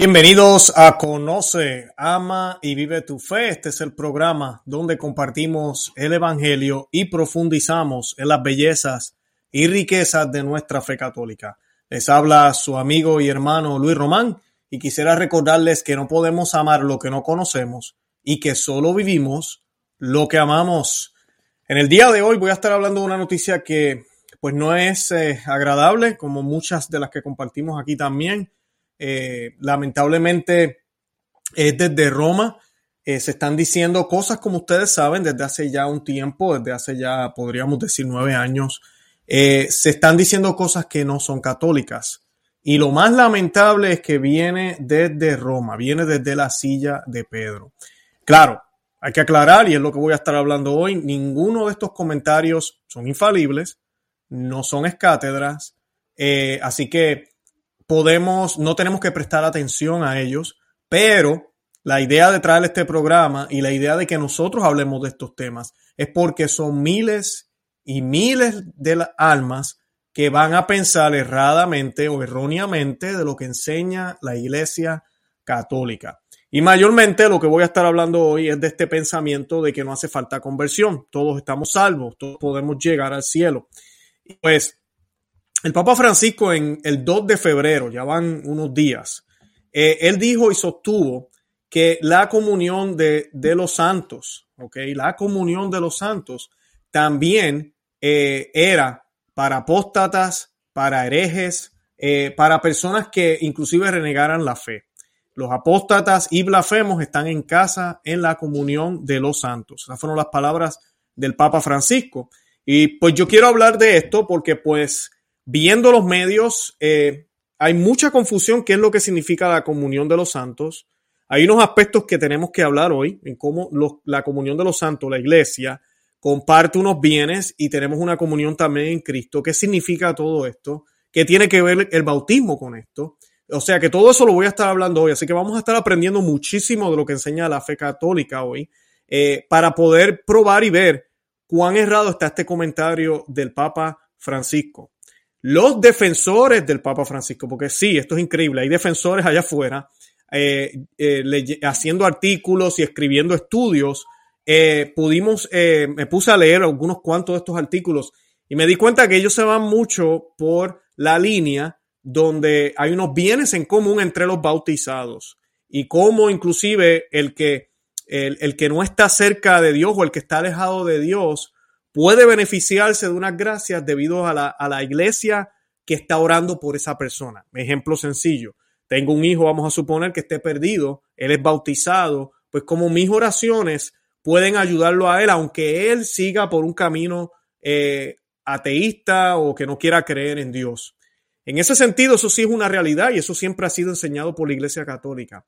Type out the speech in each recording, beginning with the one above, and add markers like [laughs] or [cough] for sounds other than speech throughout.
Bienvenidos a Conoce, Ama y Vive tu Fe. Este es el programa donde compartimos el Evangelio y profundizamos en las bellezas y riquezas de nuestra fe católica. Les habla su amigo y hermano Luis Román y quisiera recordarles que no podemos amar lo que no conocemos y que solo vivimos lo que amamos. En el día de hoy voy a estar hablando de una noticia que pues no es eh, agradable como muchas de las que compartimos aquí también eh, lamentablemente es desde Roma. Eh, se están diciendo cosas como ustedes saben desde hace ya un tiempo, desde hace ya podríamos decir nueve años. Eh, se están diciendo cosas que no son católicas. Y lo más lamentable es que viene desde Roma, viene desde la silla de Pedro. Claro, hay que aclarar, y es lo que voy a estar hablando hoy, ninguno de estos comentarios son infalibles, no son escátedras, así que podemos, no tenemos que prestar atención a ellos, pero la idea de traer este programa y la idea de que nosotros hablemos de estos temas es porque son miles y miles de almas que van a pensar erradamente o erróneamente de lo que enseña la Iglesia Católica. Y mayormente lo que voy a estar hablando hoy es de este pensamiento de que no hace falta conversión. Todos estamos salvos, todos podemos llegar al cielo. Pues el Papa Francisco en el 2 de febrero, ya van unos días, eh, él dijo y sostuvo que la comunión de, los santos, ¿ok? La comunión de los santos también eh, era para apóstatas, para herejes, eh, para personas que inclusive renegaran la fe. Los apóstatas y blasfemos están en casa en la comunión de los santos. Esas fueron las palabras del Papa Francisco. Y pues yo quiero hablar de esto porque pues viendo los medios, eh, hay mucha confusión qué es lo que significa la comunión de los santos. Hay unos aspectos que tenemos que hablar hoy en cómo la comunión de los santos, la iglesia, comparte unos bienes y tenemos una comunión también en Cristo. ¿Qué significa todo esto? ¿Qué tiene que ver el bautismo con esto? O sea que todo eso lo voy a estar hablando hoy, así que vamos a estar aprendiendo muchísimo de lo que enseña la fe católica hoy eh, para poder probar y ver cuán errado está este comentario del Papa Francisco los defensores del Papa Francisco, porque sí, esto es increíble, hay defensores allá afuera eh, eh, haciendo artículos y escribiendo estudios. Eh, pudimos, me puse a leer algunos cuantos de estos artículos y me di cuenta que ellos se van mucho por la línea donde hay unos bienes en común entre los bautizados y cómo inclusive el que, el, el que no está cerca de Dios o el que está alejado de Dios, puede beneficiarse de unas gracias debido a la, iglesia que está orando por esa persona. Ejemplo sencillo. Tengo un hijo, vamos a suponer que esté perdido, él es bautizado, pues como mis oraciones pueden ayudarlo a él, aunque él siga por un camino eh, ateísta o que no quiera creer en Dios. En ese sentido, eso sí es una realidad y eso siempre ha sido enseñado por la Iglesia Católica.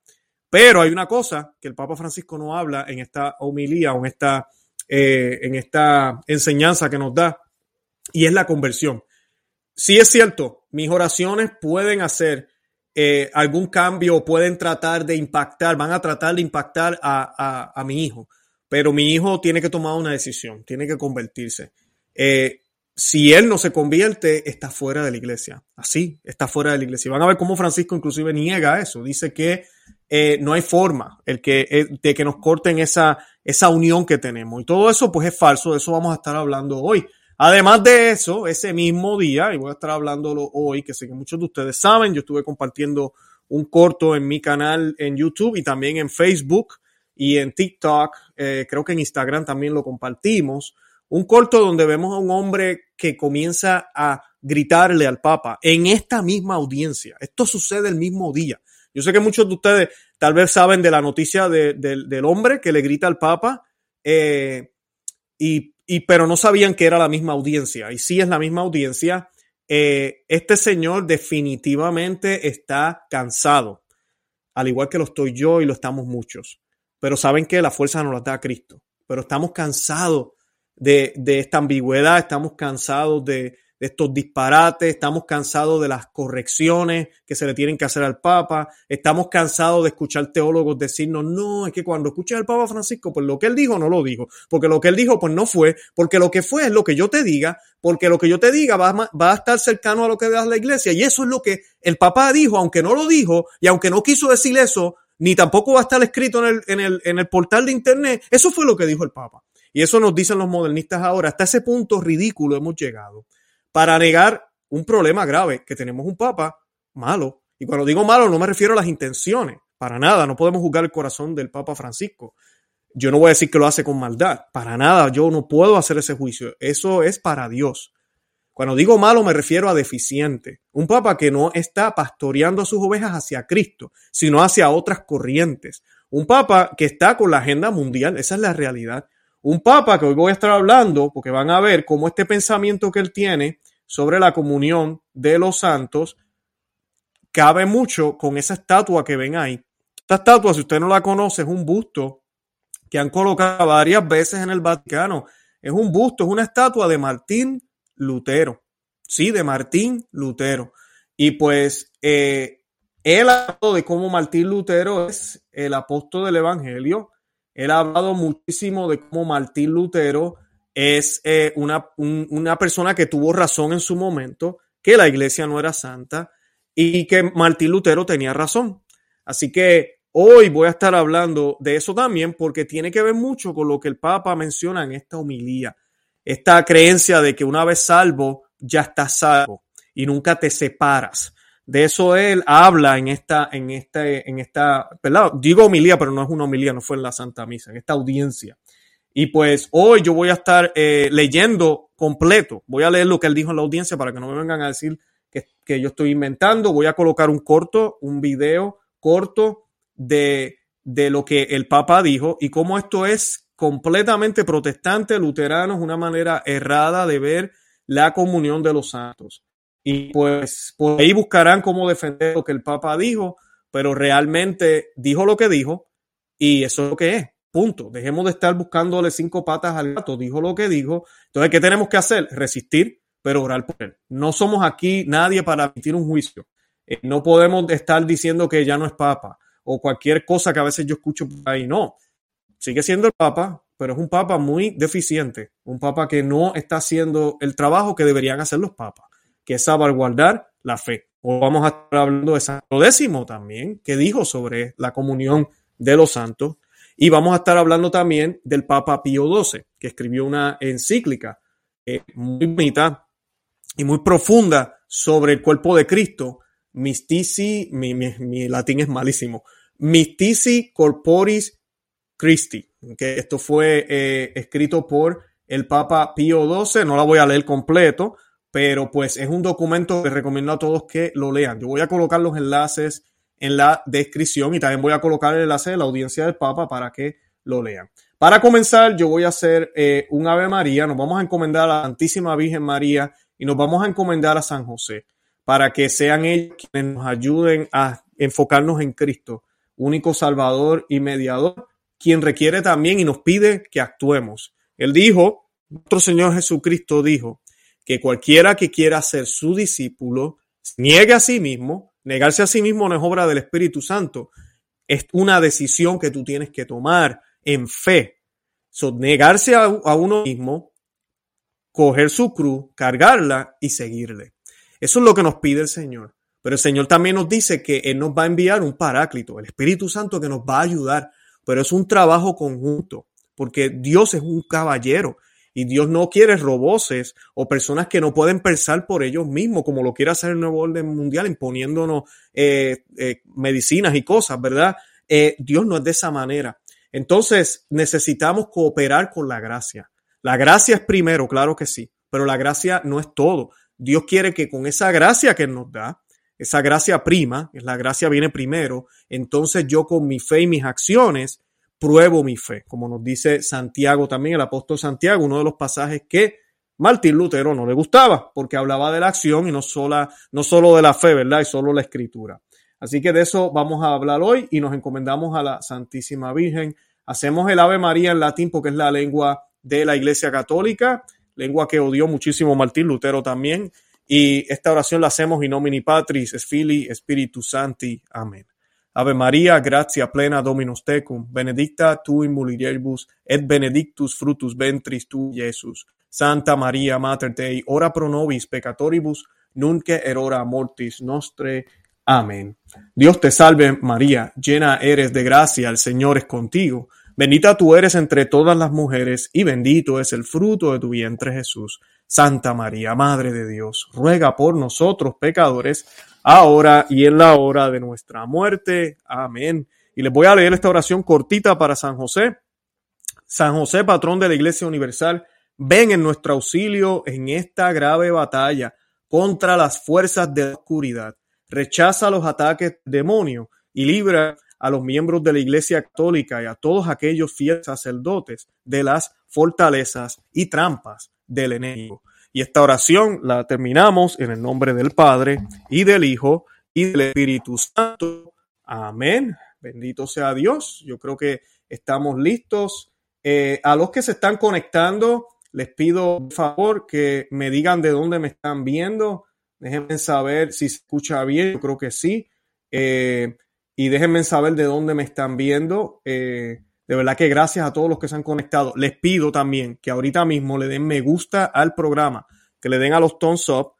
Pero hay una cosa que el Papa Francisco no habla en esta homilía o en esta eh, en esta enseñanza que nos da, y es la conversión. Si es cierto, mis oraciones pueden hacer eh, algún cambio, pueden tratar de impactar, van a tratar de impactar a, mi hijo, pero mi hijo tiene que tomar una decisión, tiene que convertirse. Eh, si él no se convierte, está fuera de la iglesia. Así, está fuera de la iglesia. van a ver cómo Francisco inclusive niega eso. Dice que no hay forma el que, de que nos corten esa, esa unión que tenemos. Y todo eso pues es falso, de eso vamos a estar hablando hoy. Además de eso, ese mismo día, y voy a estar hablándolo hoy, que sé que muchos de ustedes saben, yo estuve compartiendo un corto en mi canal en YouTube y también en Facebook y en TikTok, eh, creo que en Instagram también lo compartimos, un corto donde vemos a un hombre que comienza a gritarle al Papa en esta misma audiencia. Esto sucede el mismo día. Yo sé que muchos de ustedes tal vez saben de la noticia del hombre que le grita al Papa, eh, y, pero no sabían que era la misma audiencia. Y sí es la misma audiencia. Eh, este señor definitivamente está cansado, al igual que lo estoy yo y lo estamos muchos. Pero saben que la fuerza nos la da Cristo. Pero estamos cansados de, esta ambigüedad, estamos cansados de, de estos disparates, estamos cansados de las correcciones que se le tienen que hacer al Papa, estamos cansados de escuchar teólogos decirnos, no, es que cuando escuchas al Papa Francisco, pues lo que él dijo no lo dijo, porque lo que él dijo pues no fue, porque lo que fue es lo que yo te diga, porque lo que yo te diga va, va a estar cercano a lo que da la iglesia, y eso es lo que el Papa dijo, aunque no lo dijo, y aunque no quiso decir eso, ni tampoco va a estar escrito en el, en el, en el portal de internet, eso fue lo que dijo el Papa. Y eso nos dicen los modernistas ahora. Hasta ese punto ridículo hemos llegado para negar un problema grave, que tenemos un papa malo. Y cuando digo malo no me refiero a las intenciones, para nada, no podemos juzgar el corazón del Papa Francisco. Yo no voy a decir que lo hace con maldad, para nada, yo no puedo hacer ese juicio, eso es para Dios. Cuando digo malo me refiero a deficiente, un papa que no está pastoreando a sus ovejas hacia Cristo, sino hacia otras corrientes, un papa que está con la agenda mundial, esa es la realidad, un papa que hoy voy a estar hablando, porque van a ver cómo este pensamiento que él tiene sobre la comunión de los santos cabe mucho con esa estatua que ven ahí. Esta estatua, si usted no la conoce, es un busto que han colocado varias veces en el Vaticano. Es un busto, es una estatua de Martín Lutero. Sí, de Martín Lutero. Y pues eh, él ha hablado de cómo Martín Lutero es el apóstol del Evangelio él ha hablado muchísimo de cómo Martín Lutero es eh, una, una persona que tuvo razón en su momento, que la iglesia no era santa y que Martín Lutero tenía razón. Así que hoy voy a estar hablando de eso también porque tiene que ver mucho con lo que el Papa menciona en esta homilía. Esta creencia de que una vez salvo, ya estás salvo y nunca te separas. De eso él habla en esta, en este, en esta, ¿verdad? Digo homilía, pero no es una homilía, no fue en la Santa Misa, en esta audiencia. Y pues hoy yo voy a estar eh, leyendo completo. Voy a leer lo que él dijo en la audiencia para que no me vengan a decir que, que yo estoy inventando. Voy a colocar un corto, un video corto de, de lo que el Papa dijo y cómo esto es completamente protestante, luterano, es una manera errada de ver la comunión de los santos. Y pues por ahí buscarán cómo defender lo que el Papa dijo, pero realmente dijo lo que dijo y eso es lo que es. Punto. Dejemos de estar buscándole cinco patas al gato. Dijo lo que dijo. Entonces, ¿qué tenemos que hacer? Resistir, pero orar por él. No somos aquí nadie para emitir un juicio. Eh, no podemos estar diciendo que ya no es papa o cualquier cosa que a veces yo escucho por ahí. No. Sigue siendo el papa, pero es un papa muy deficiente. Un papa que no está haciendo el trabajo que deberían hacer los papas que es salvaguardar la fe. O vamos a estar hablando de Santo Décimo también, que dijo sobre la comunión de los santos. Y vamos a estar hablando también del Papa Pío XII, que escribió una encíclica eh, muy bonita y muy profunda sobre el cuerpo de Cristo. Mystici, mi, mi, latín es malísimo. Mystici Corporis Christi. Que esto fue eh, escrito por el Papa Pío XII. No la voy a leer completo, pero pues es un documento que recomiendo a todos que lo lean. Yo voy a colocar los enlaces en la descripción y también voy a colocar el enlace de la audiencia del Papa para que lo lean. Para comenzar, yo voy a hacer eh, un Ave María, nos vamos a encomendar a la Santísima Virgen María y nos vamos a encomendar a San José para que sean ellos quienes nos ayuden a enfocarnos en Cristo, único Salvador y mediador, quien requiere también y nos pide que actuemos. Él dijo, nuestro Señor Jesucristo dijo, que cualquiera que quiera ser su discípulo niegue a sí mismo. Negarse a sí mismo no es obra del Espíritu Santo. Es una decisión que tú tienes que tomar en fe. So, negarse a, a uno mismo, coger su cruz, cargarla y seguirle. Eso es lo que nos pide el Señor. Pero el Señor también nos dice que Él nos va a enviar un paráclito, el Espíritu Santo que nos va a ayudar. Pero es un trabajo conjunto, porque Dios es un caballero y Dios no quiere roboses o personas que no pueden pensar por ellos mismos, como lo quiere hacer el nuevo orden mundial, imponiéndonos eh, eh, medicinas y cosas, ¿verdad? Eh, Dios no es de esa manera. Entonces necesitamos cooperar con la gracia. La gracia es primero, claro que sí, pero la gracia no es todo. Dios quiere que con esa gracia que nos da, esa gracia prima, la gracia viene primero, entonces yo con mi fe y mis acciones pruebo mi fe, como nos dice Santiago también, el apóstol Santiago, uno de los pasajes que Martín Lutero no le gustaba, porque hablaba de la acción y no, sola, no solo de la fe, ¿verdad? Y solo la escritura. Así que de eso vamos a hablar hoy y nos encomendamos a la Santísima Virgen. Hacemos el Ave María en latín porque es la lengua de la Iglesia Católica. lengua que odió muchísimo Martín Lutero también. Y esta oración la hacemos in nomini Patris, es Fili, Spiritus Santi. Amén. Ave María, gratia plena Dominus tecum, benedicta tu in mulieribus, et benedictus fructus ventris tu, Jesús. Santa María, Mater Dei, ora pro nobis peccatoribus, nunque erora mortis nostre. Amén. Dios te salve María, llena eres de gracia, el Señor es contigo. Bendita tú eres entre todas las mujeres y bendito es el fruto de tu vientre Jesús. Santa María, Madre de Dios, ruega por nosotros pecadores, ahora y en la hora de nuestra muerte. Amén. Y les voy a leer esta oración cortita para San José. San José, patrón de la Iglesia Universal, ven en nuestro auxilio en esta grave batalla contra las fuerzas de la oscuridad. Rechaza los ataques demonios y libra a los miembros de la Iglesia Católica y a todos aquellos fieles sacerdotes de las fortalezas y trampas del enemigo. Y esta oración la terminamos en el nombre del Padre y del Hijo y del Espíritu Santo. Amén. Bendito sea Dios. Yo creo que estamos listos. Eh, a los que se están conectando, les pido por favor que me digan de dónde me están viendo. Déjenme saber si se escucha bien. Yo creo que sí. Eh, y déjenme saber de dónde me están viendo. Eh, de verdad que gracias a todos los que se han conectado. Les pido también que ahorita mismo le den me gusta al programa, que le den a los thumbs up.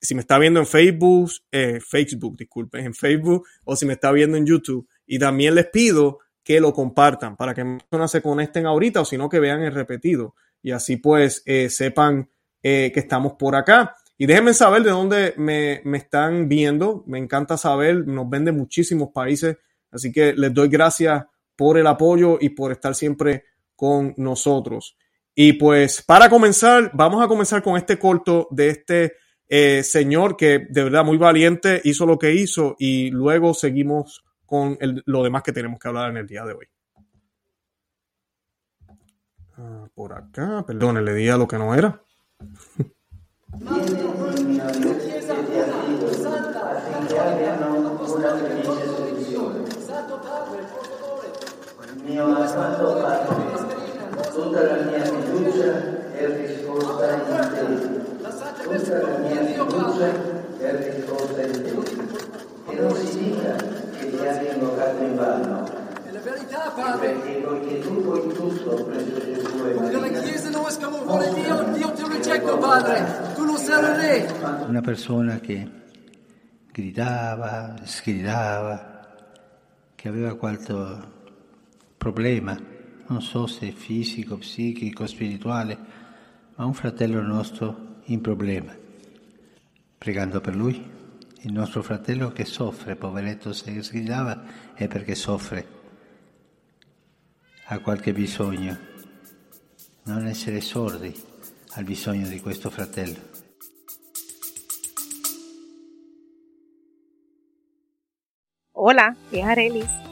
Si me está viendo en Facebook, eh, Facebook, disculpen, en Facebook, o si me está viendo en YouTube. Y también les pido que lo compartan para que más personas se conecten ahorita o si no que vean el repetido y así pues eh, sepan eh, que estamos por acá. Y déjenme saber de dónde me, me, están viendo. Me encanta saber, nos ven de muchísimos países. Así que les doy gracias por el apoyo y por estar siempre con nosotros. Y pues para comenzar, vamos a comenzar con este corto de este eh, señor que de verdad muy valiente hizo lo que hizo y luego seguimos con lo demás que tenemos que hablar en el día de hoy. Ah, por acá, perdón, le di a lo que no era. Mio amato Padre, tutta la mia fiducia è risposta in te. Tutta la mia fiducia è risposta in te. E non si dica che ti hanno invocato in vano, verità, Padre. Perché poiché tu puoi tutto presso Gesù e Perché la Maria. Chiesa non è come vuole Dio, Dio ti ricetta, Padre. Tu non sei re. Una persona che gridava, sgridava, che aveva qualche problema, non so se fisico, psichico, spirituale, ma un fratello nostro in problema. Pregando per lui, il nostro fratello che soffre, poveretto, se sgridava è perché soffre, ha qualche bisogno. Non essere sordi al bisogno di questo fratello. Hola, es Arelis.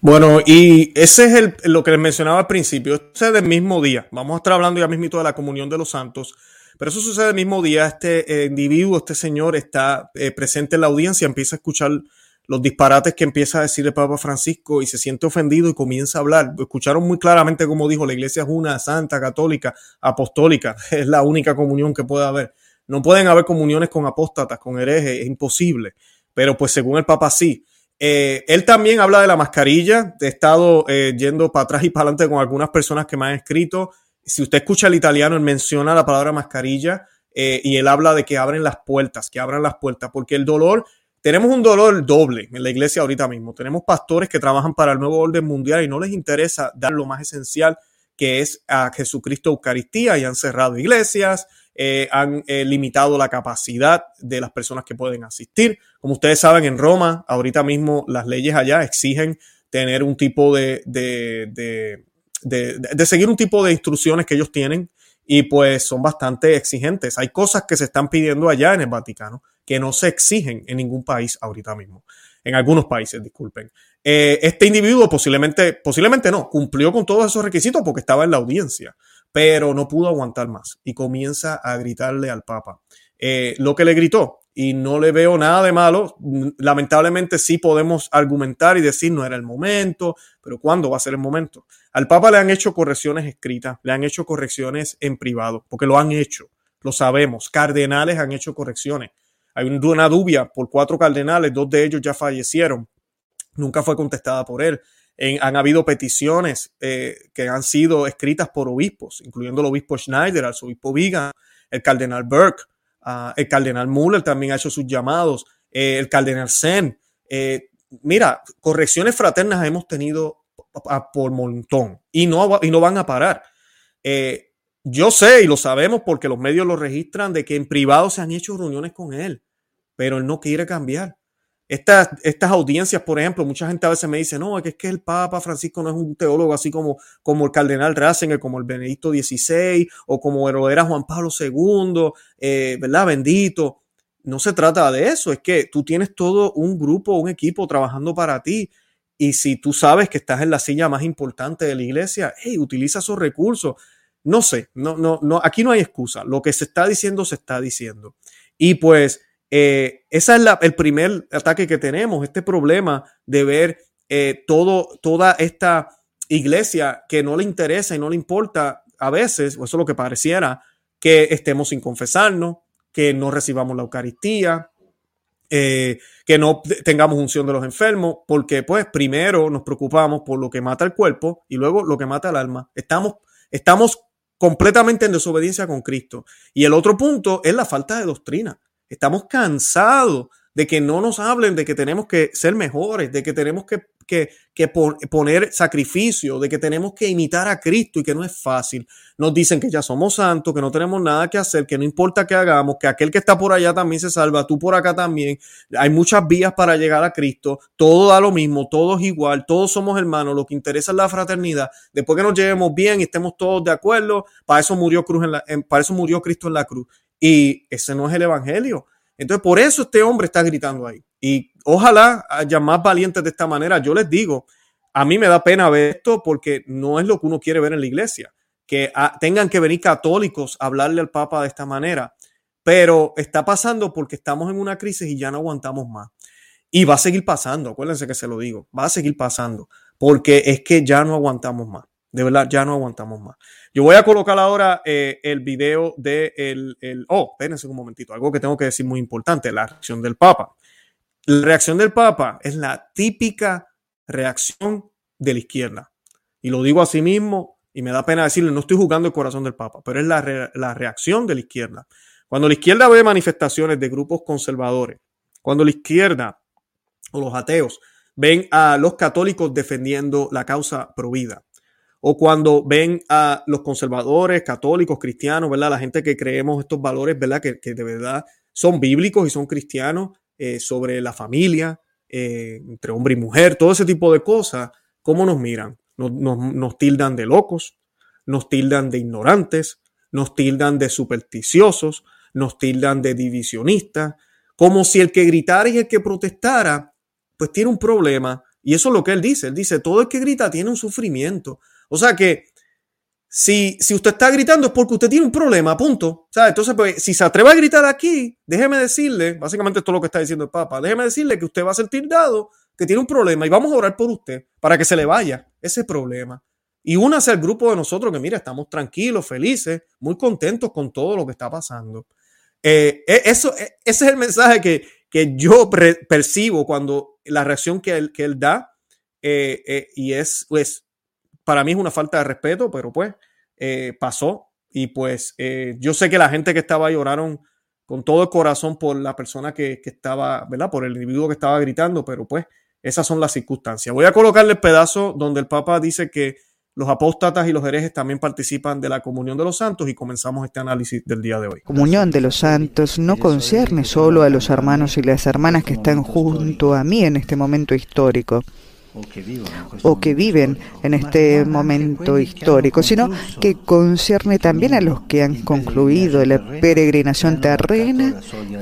Bueno, y ese es el, lo que les mencionaba al principio. Esto sucede el mismo día. Vamos a estar hablando ya mismito de la comunión de los santos. Pero eso sucede el mismo día. Este eh, individuo, este señor está eh, presente en la audiencia, empieza a escuchar los disparates que empieza a decir el Papa Francisco y se siente ofendido y comienza a hablar. Escucharon muy claramente como dijo, la iglesia es una santa, católica, apostólica. [laughs] Es la única comunión que puede haber. No pueden haber comuniones con apóstatas, con herejes, es imposible. Pero pues según el Papa sí. Eh, él también habla de la mascarilla. He estado eh, yendo para atrás y para adelante con algunas personas que me han escrito. Si usted escucha el italiano, él menciona la palabra mascarilla eh, y él habla de que abren las puertas, que abran las puertas, porque el dolor, tenemos un dolor doble en la iglesia ahorita mismo. Tenemos pastores que trabajan para el nuevo orden mundial y no les interesa dar lo más esencial que es a Jesucristo Eucaristía y han cerrado iglesias, eh, han eh, limitado la capacidad de las personas que pueden asistir. Como ustedes saben, en Roma, ahorita mismo las leyes allá exigen tener un tipo de, de, de de, seguir un tipo de instrucciones que ellos tienen y pues son bastante exigentes. Hay cosas que se están pidiendo allá en el Vaticano que no se exigen en ningún país ahorita mismo. En algunos países, disculpen. Eh, este individuo posiblemente, posiblemente no, cumplió con todos esos requisitos porque estaba en la audiencia, pero no pudo aguantar más y comienza a gritarle al Papa. Eh, lo que le gritó, y no le veo nada de malo. Lamentablemente sí podemos argumentar y decir no era el momento, pero ¿cuándo va a ser el momento? Al Papa le han hecho correcciones escritas, le han hecho correcciones en privado, porque lo han hecho, lo sabemos. Cardenales han hecho correcciones. Hay una dubia por cuatro cardenales, dos de ellos ya fallecieron. Nunca fue contestada por él. Han habido peticiones eh, que han sido escritas por obispos, incluyendo el obispo Schneider, el obispo Vigan, el cardenal Burke, el cardenal Muller también ha hecho sus llamados, eh, el cardenal Sen. Eh, mira, correcciones fraternas hemos tenido por montón y no, y no van a parar. Yo sé y lo sabemos porque los medios lo registran de que en privado se han hecho reuniones con él, pero él no quiere cambiar. Estas, estas audiencias, por ejemplo, mucha gente a veces me dice, no, es que, el Papa Francisco no es un teólogo así como, como el cardenal Ratzinger, como el Benedicto XVI o como era Juan Pablo II, eh, ¿verdad? Bendito. No se trata de eso, es que tú tienes todo un grupo, un equipo trabajando para ti. Y si tú sabes que estás en la silla más importante de la iglesia, hey, utiliza esos recursos. No sé, no, no, no, aquí no hay excusa. Lo que se está diciendo, se está diciendo. Y pues, eh, ese es el primer ataque que tenemos, este problema de ver eh, todo, toda esta iglesia que no le interesa y no le importa a veces, o eso es lo que pareciera, que estemos sin confesarnos, que no recibamos la Eucaristía, eh, que no tengamos unción de los enfermos, porque pues primero nos preocupamos por lo que mata el cuerpo y luego lo que mata el alma. Estamos, estamos completamente en desobediencia con Cristo. Y el otro punto es la falta de doctrina. Estamos cansados de que no nos hablen de que tenemos que ser mejores, de que tenemos que, poner sacrificio, de que tenemos que imitar a Cristo y que no es fácil. Nos dicen que ya somos santos, que no tenemos nada que hacer, que no importa qué hagamos, que aquel que está por allá también se salva, tú por acá también. Hay muchas vías para llegar a Cristo, todo da lo mismo, todo es igual, todos somos hermanos, lo que interesa es la fraternidad. Después que nos llevemos bien y estemos todos de acuerdo, para eso murió Cristo en la cruz. Y ese no es el Evangelio. Entonces, por eso este hombre está gritando ahí. Y ojalá haya más valientes de esta manera. Yo les digo, a mí me da pena ver esto porque no es lo que uno quiere ver en la iglesia. Que ah, tengan que venir católicos a hablarle al Papa de esta manera. Pero está pasando porque estamos en una crisis y ya no aguantamos más. Y va a seguir pasando, acuérdense que se lo digo, va a seguir pasando, porque es que ya no aguantamos más. De verdad, ya no aguantamos más. Yo voy a colocar ahora eh, el video de el, el, Oh, espérense un momentito. Algo que tengo que decir muy importante: la reacción del Papa. La reacción del Papa es la típica reacción de la izquierda. Y lo digo así mismo, y me da pena decirlo, no estoy jugando el corazón del Papa, pero es la, la reacción de la izquierda. Cuando la izquierda ve manifestaciones de grupos conservadores, cuando la izquierda o los ateos ven a los católicos defendiendo la causa provida, o cuando ven a los conservadores, católicos, cristianos, ¿verdad? La gente que creemos estos valores, ¿verdad? Que, de verdad son bíblicos y son cristianos eh, sobre la familia, eh, entre hombre y mujer, todo ese tipo de cosas, ¿cómo nos miran? Nos, nos tildan de locos, nos tildan de ignorantes, nos tildan de supersticiosos, nos tildan de divisionistas, como si el que gritara y el que protestara, pues tiene un problema. Y eso es lo que él dice. Él dice, todo el que grita tiene un sufrimiento. O sea que si, si usted está gritando es porque usted tiene un problema, punto. Sea, entonces, pues, si se atreve a gritar aquí, déjeme decirle, básicamente esto es lo que está diciendo el Papa, déjeme decirle que usted va a sentir dado que tiene un problema y vamos a orar por usted para que se le vaya ese problema. Y únase al grupo de nosotros que, mira, estamos tranquilos, felices, muy contentos con todo lo que está pasando. Eh, e, eso, e, ese es el mensaje que, que yo percibo cuando la reacción que él, que él da eh, eh, y es, pues, para mí es una falta de respeto, pero pues eh, pasó. Y pues eh, yo sé que la gente que estaba ahí oraron con todo el corazón por la persona que, estaba, ¿verdad? Por el individuo que estaba gritando, pero pues esas son las circunstancias. Voy a colocarle el pedazo donde el Papa dice que los apóstatas y los herejes también participan de la comunión de los santos y comenzamos este análisis del día de hoy. Comunión de los santos no concierne solo a los hermanos y las hermanas que están junto a mí en este momento histórico o que viven en este momento histórico, sino que concierne también a los que han concluido la peregrinación terrena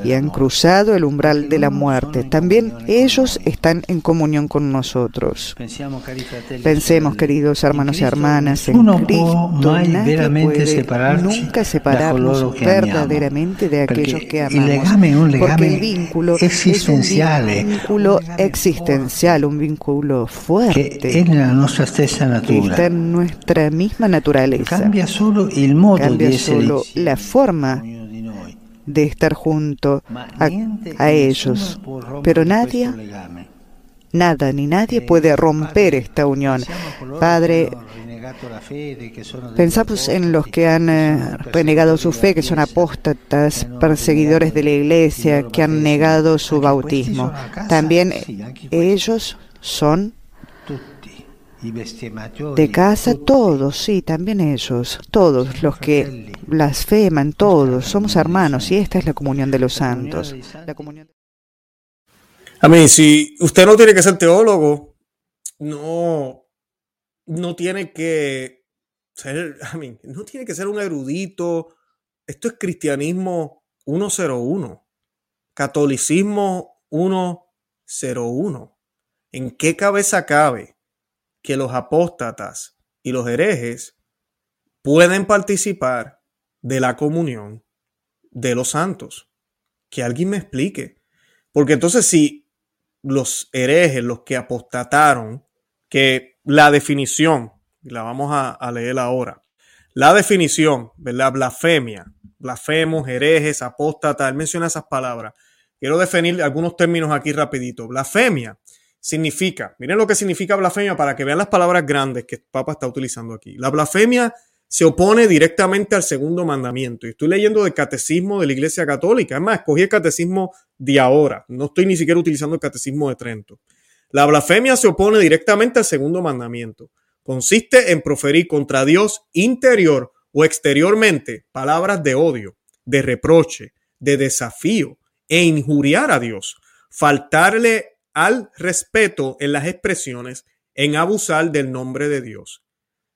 y han cruzado el umbral de la muerte. También ellos están en comunión con nosotros. Pensemos, queridos hermanos y hermanas, en Cristo. Nadie puede nunca separarnos verdaderamente de aquellos que amamos. Porque el vínculo es un vínculo existencial, un vínculo fuerte. Que es la nuestra stessa natura. Que está en nuestra misma naturaleza. Cambia solo el modo Cambia de solo la forma de estar junto a, a ellos. Pero nadie, nada ni nadie puede romper esta unión. Padre, Pensamos en los que han eh, renegado su fe, que son apóstatas, perseguidores de la iglesia, que han negado su bautismo. También ellos son de casa, todos, sí, también ellos, todos los que blasfeman, todos, somos hermanos y esta es la comunión de los santos. La comunión... A mí, si usted no tiene que ser teólogo, no, no tiene que ser, I mean, no tiene que ser un erudito. Esto es cristianismo 101, catolicismo 101. ¿En qué cabeza cabe que los apóstatas y los herejes pueden participar de la comunión de los santos? Que alguien me explique. Porque entonces si los herejes, los que apostataron, que la definición, la vamos a, leer ahora. La definición, ¿verdad? Blasfemia, blasfemos, herejes, apóstata, él menciona esas palabras. Quiero definir algunos términos aquí rapidito. Blasfemia significa, miren lo que significa blasfemia para que vean las palabras grandes que el Papa está utilizando aquí. La blasfemia se opone directamente al segundo mandamiento. Y estoy leyendo del catecismo de la Iglesia Católica. Es más, escogí el catecismo de ahora. No estoy ni siquiera utilizando el catecismo de Trento. La blasfemia se opone directamente al segundo mandamiento. Consiste en proferir contra Dios interior o exteriormente palabras de odio, de reproche, de desafío e injuriar a Dios, faltarle al respeto en las expresiones, en abusar del nombre de Dios.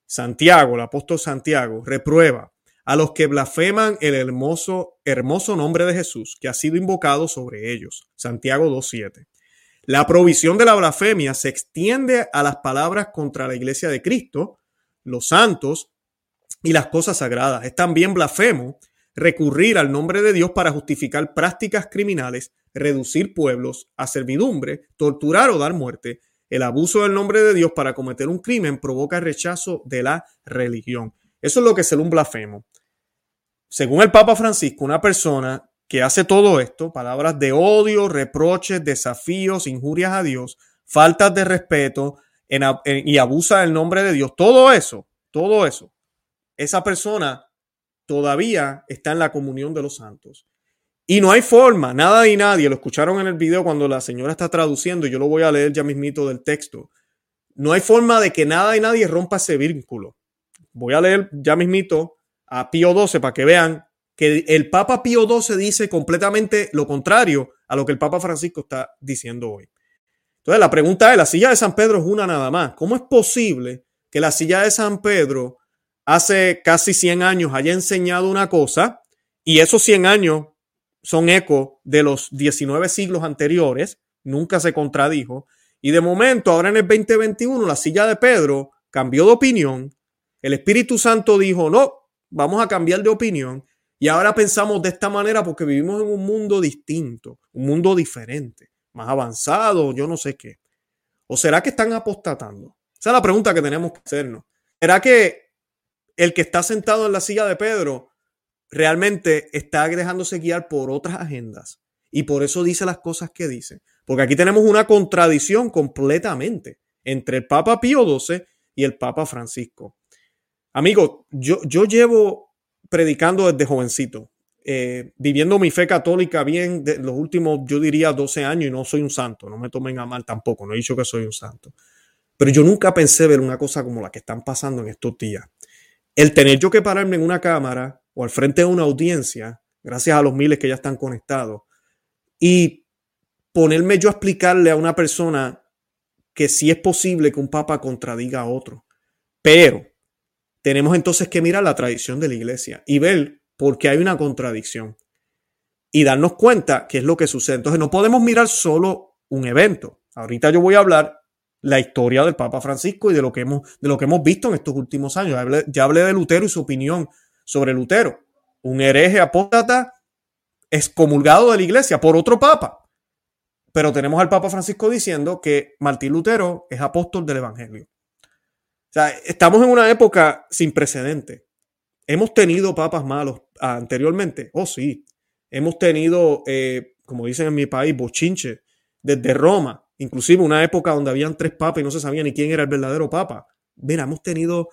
Santiago, el apóstol Santiago, reprueba a los que blasfeman el hermoso, hermoso nombre de Jesús que ha sido invocado sobre ellos. Santiago 2.7. La provisión de la blasfemia se extiende a las palabras contra la iglesia de Cristo, los santos y las cosas sagradas. Es también blasfemo recurrir al nombre de Dios para justificar prácticas criminales, reducir pueblos a servidumbre, torturar o dar muerte. El abuso del nombre de Dios para cometer un crimen provoca rechazo de la religión. Eso es lo que es un blasfemo. Según el Papa Francisco, una persona que hace todo esto, palabras de odio, reproches, desafíos, injurias a Dios, faltas de respeto y abusa del nombre de Dios, todo eso, todo eso, esa persona todavía está en la comunión de los santos. Y no hay forma, nada y nadie, lo escucharon en el video cuando la señora está traduciendo, y yo lo voy a leer ya mismito del texto. No hay forma de que nada y nadie rompa ese vínculo. Voy a leer ya mismito a Pío 12 para que vean que el Papa Pío XII dice completamente lo contrario a lo que el Papa Francisco está diciendo hoy. Entonces la pregunta es, la silla de San Pedro es una nada más. ¿Cómo es posible que la silla de San Pedro hace casi 100 años haya enseñado una cosa y esos 100 años son eco de los 19 siglos anteriores? Nunca se contradijo. Y de momento, ahora en el 2021, la silla de Pedro cambió de opinión. El Espíritu Santo dijo, no, vamos a cambiar de opinión. Y ahora pensamos de esta manera porque vivimos en un mundo distinto, un mundo diferente, más avanzado, yo no sé qué. ¿O será que están apostatando? Esa es la pregunta que tenemos que hacernos. ¿Será que el que está sentado en la silla de Pedro realmente está dejándose guiar por otras agendas? Y por eso dice las cosas que dice. Porque aquí tenemos una contradicción completamente entre el Papa Pío XII y el Papa Francisco. Amigo, yo, yo llevo predicando desde jovencito, eh, viviendo mi fe católica bien de los últimos, yo diría, 12 años y no soy un santo, no me tomen a mal tampoco, no he dicho que soy un santo. Pero yo nunca pensé ver una cosa como la que están pasando en estos días. El tener yo que pararme en una cámara o al frente de una audiencia, gracias a los miles que ya están conectados, y ponerme yo a explicarle a una persona que sí es posible que un papa contradiga a otro, pero tenemos entonces que mirar la tradición de la iglesia y ver por qué hay una contradicción y darnos cuenta qué es lo que sucede. Entonces no podemos mirar solo un evento. Ahorita yo voy a hablar la historia del Papa Francisco y de lo que hemos, de lo que hemos visto en estos últimos años. Ya hablé, ya de Lutero y su opinión sobre Lutero, un hereje apóstata excomulgado de la iglesia por otro papa. Pero tenemos al Papa Francisco diciendo que Martín Lutero es apóstol del Evangelio. O sea, estamos en una época sin precedente. Hemos tenido papas malos anteriormente. Oh, sí. Hemos tenido, eh, como dicen en mi país, bochinche desde Roma. Inclusive una época donde habían tres papas y no se sabía ni quién era el verdadero papa. Mira, hemos tenido,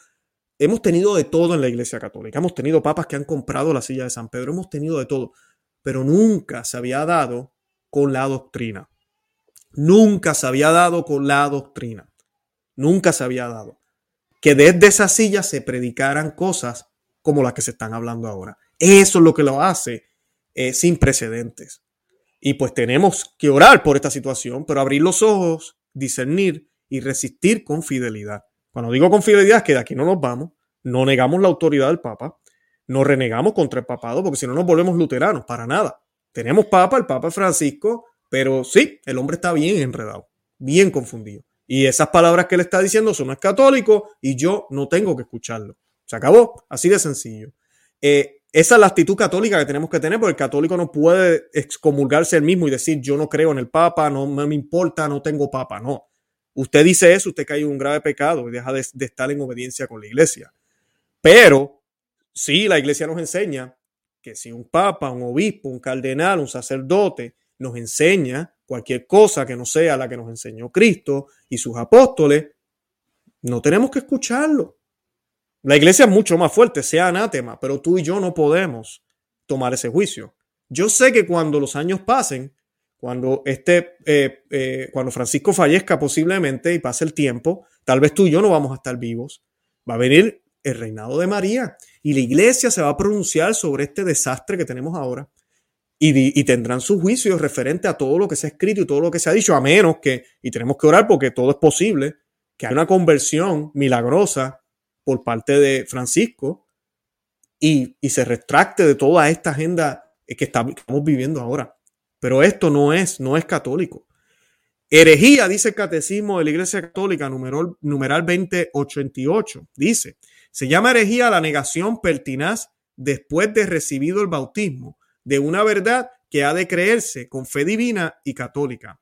hemos tenido de todo en la Iglesia Católica. Hemos tenido papas que han comprado la silla de San Pedro. Hemos tenido de todo. Pero nunca se había dado con la doctrina. Nunca se había dado con la doctrina. Nunca se había dado. Que desde esa silla se predicaran cosas como las que se están hablando ahora. Eso es lo que lo hace eh, sin precedentes. Y pues tenemos que orar por esta situación, pero abrir los ojos, discernir y resistir con fidelidad. Cuando digo con fidelidad es que de aquí no nos vamos, no negamos la autoridad del Papa, no renegamos contra el papado, porque si no nos volvemos luteranos, para nada. Tenemos Papa, el Papa Francisco, pero sí, el hombre está bien enredado, bien confundido. Y esas palabras que él está diciendo son es católico y yo no tengo que escucharlo. Se acabó, así de sencillo. Eh, esa es la actitud católica que tenemos que tener, porque el católico no puede excomulgarse él mismo y decir yo no creo en el Papa, no, me importa, no tengo Papa. No. Usted dice eso, usted cae en un grave pecado y deja de, de estar en obediencia con la iglesia. Pero sí, la iglesia nos enseña que si un papa, un obispo, un cardenal, un sacerdote nos enseña cualquier cosa que no sea la que nos enseñó Cristo y sus apóstoles, no tenemos que escucharlo. La iglesia es mucho más fuerte, sea anátema, pero tú y yo no podemos tomar ese juicio. Yo sé que cuando los años pasen, cuando este, eh, eh, cuando Francisco fallezca posiblemente y pase el tiempo, tal vez tú y yo no vamos a estar vivos. Va a venir el reinado de María y la iglesia se va a pronunciar sobre este desastre que tenemos ahora y, tendrán su juicio referente a todo lo que se ha escrito y todo lo que se ha dicho, a menos que, y tenemos que orar porque todo es posible, que haya una conversión milagrosa por parte de Francisco y, se retracte de toda esta agenda que estamos viviendo ahora. Pero esto no es, no es católico. Herejía, dice el Catecismo de la Iglesia Católica, numeral, numeral 2088. Dice, se llama herejía la negación pertinaz después de recibido el bautismo de una verdad que ha de creerse con fe divina y católica.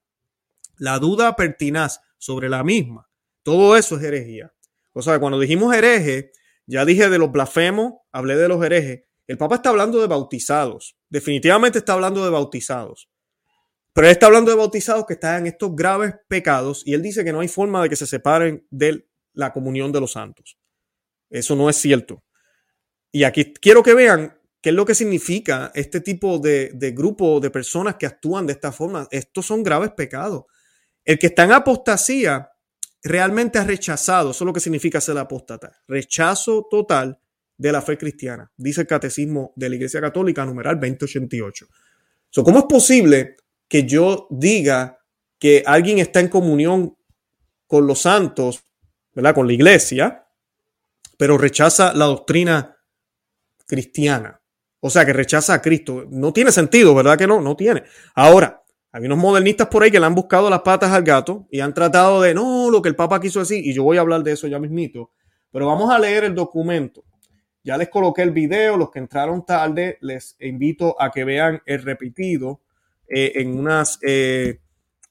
La duda pertinaz sobre la misma, todo eso es herejía. O sea, cuando dijimos hereje, ya dije de los blasfemos, hablé de los herejes. El Papa está hablando de bautizados. Definitivamente está hablando de bautizados. Pero él está hablando de bautizados que están en estos graves pecados y él dice que no hay forma de que se separen de la comunión de los santos. Eso no es cierto. Y aquí quiero que vean ¿Qué es lo que significa este tipo de, grupo de personas que actúan de esta forma? Estos son graves pecados. El que está en apostasía realmente ha rechazado, eso es lo que significa ser apóstata, rechazo total de la fe cristiana, dice el catecismo de la Iglesia Católica, numeral 2088. ¿Cómo es posible que yo diga que alguien está en comunión con los santos, ¿verdad? con la iglesia, pero rechaza la doctrina cristiana? O sea, que rechaza a Cristo. No tiene sentido, ¿verdad que no? No tiene. Ahora, hay unos modernistas por ahí que le han buscado las patas al gato y han tratado de, no, lo que el Papa quiso decir, y yo voy a hablar de eso ya mismito. Pero vamos a leer el documento. Ya les coloqué el video, los que entraron tarde, les invito a que vean el repetido eh, en, unas, eh,